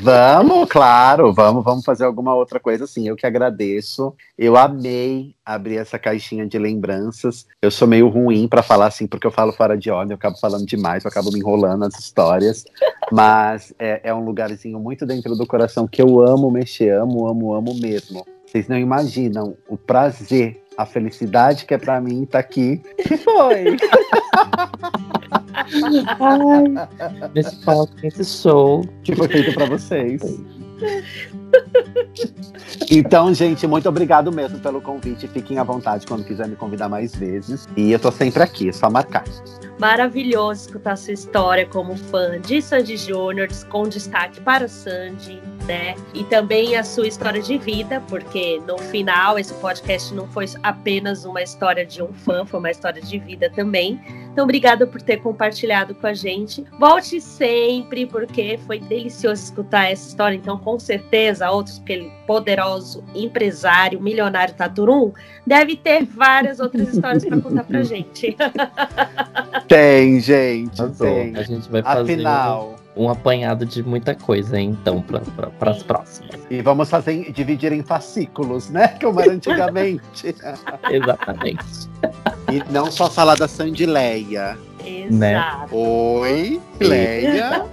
Vamos, claro, vamos, vamos fazer alguma outra coisa assim. Eu que agradeço. Eu amei abrir essa caixinha de lembranças. Eu sou meio ruim para falar assim, porque eu falo fora de ordem, eu acabo falando demais, eu acabo me enrolando nas histórias. Mas é, é um lugarzinho muito dentro do coração que eu amo mexer, amo, amo, amo mesmo. Vocês não imaginam o prazer, a felicidade que é para mim estar tá aqui. Que foi? Ai, nesse palco, esse show. Que foi feito para vocês. Então, gente, muito obrigado mesmo pelo convite. Fiquem à vontade quando quiser me convidar mais vezes. E eu tô sempre aqui, é só marcar. Maravilhoso escutar sua história como fã de Sandy Júnior, com destaque para o Sandy, né? E também a sua história de vida, porque no final esse podcast não foi apenas uma história de um fã, foi uma história de vida também. Então, obrigada por ter compartilhado com a gente. Volte sempre, porque foi delicioso escutar essa história. Então, com certeza, outros, aquele poderoso empresário, milionário Taturum, deve ter várias outras histórias para contar pra gente. Tem, gente. Tem. A gente vai fazer. Afinal um apanhado de muita coisa, então, para as próximas. E vamos fazer dividir em fascículos, né? Como era antigamente. Exatamente. E não só falar da Sandileia. Exato. Né? Oi, Leia.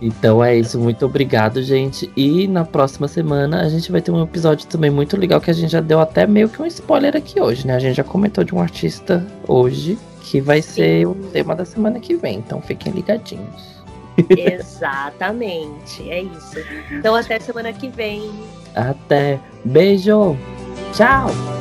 Então é isso, muito obrigado, gente. E na próxima semana a gente vai ter um episódio também muito legal que a gente já deu até meio que um spoiler aqui hoje, né? A gente já comentou de um artista hoje que vai ser o tema da semana que vem, então fiquem ligadinhos. Exatamente, é isso. Então até semana que vem. Até. Beijo. Tchau.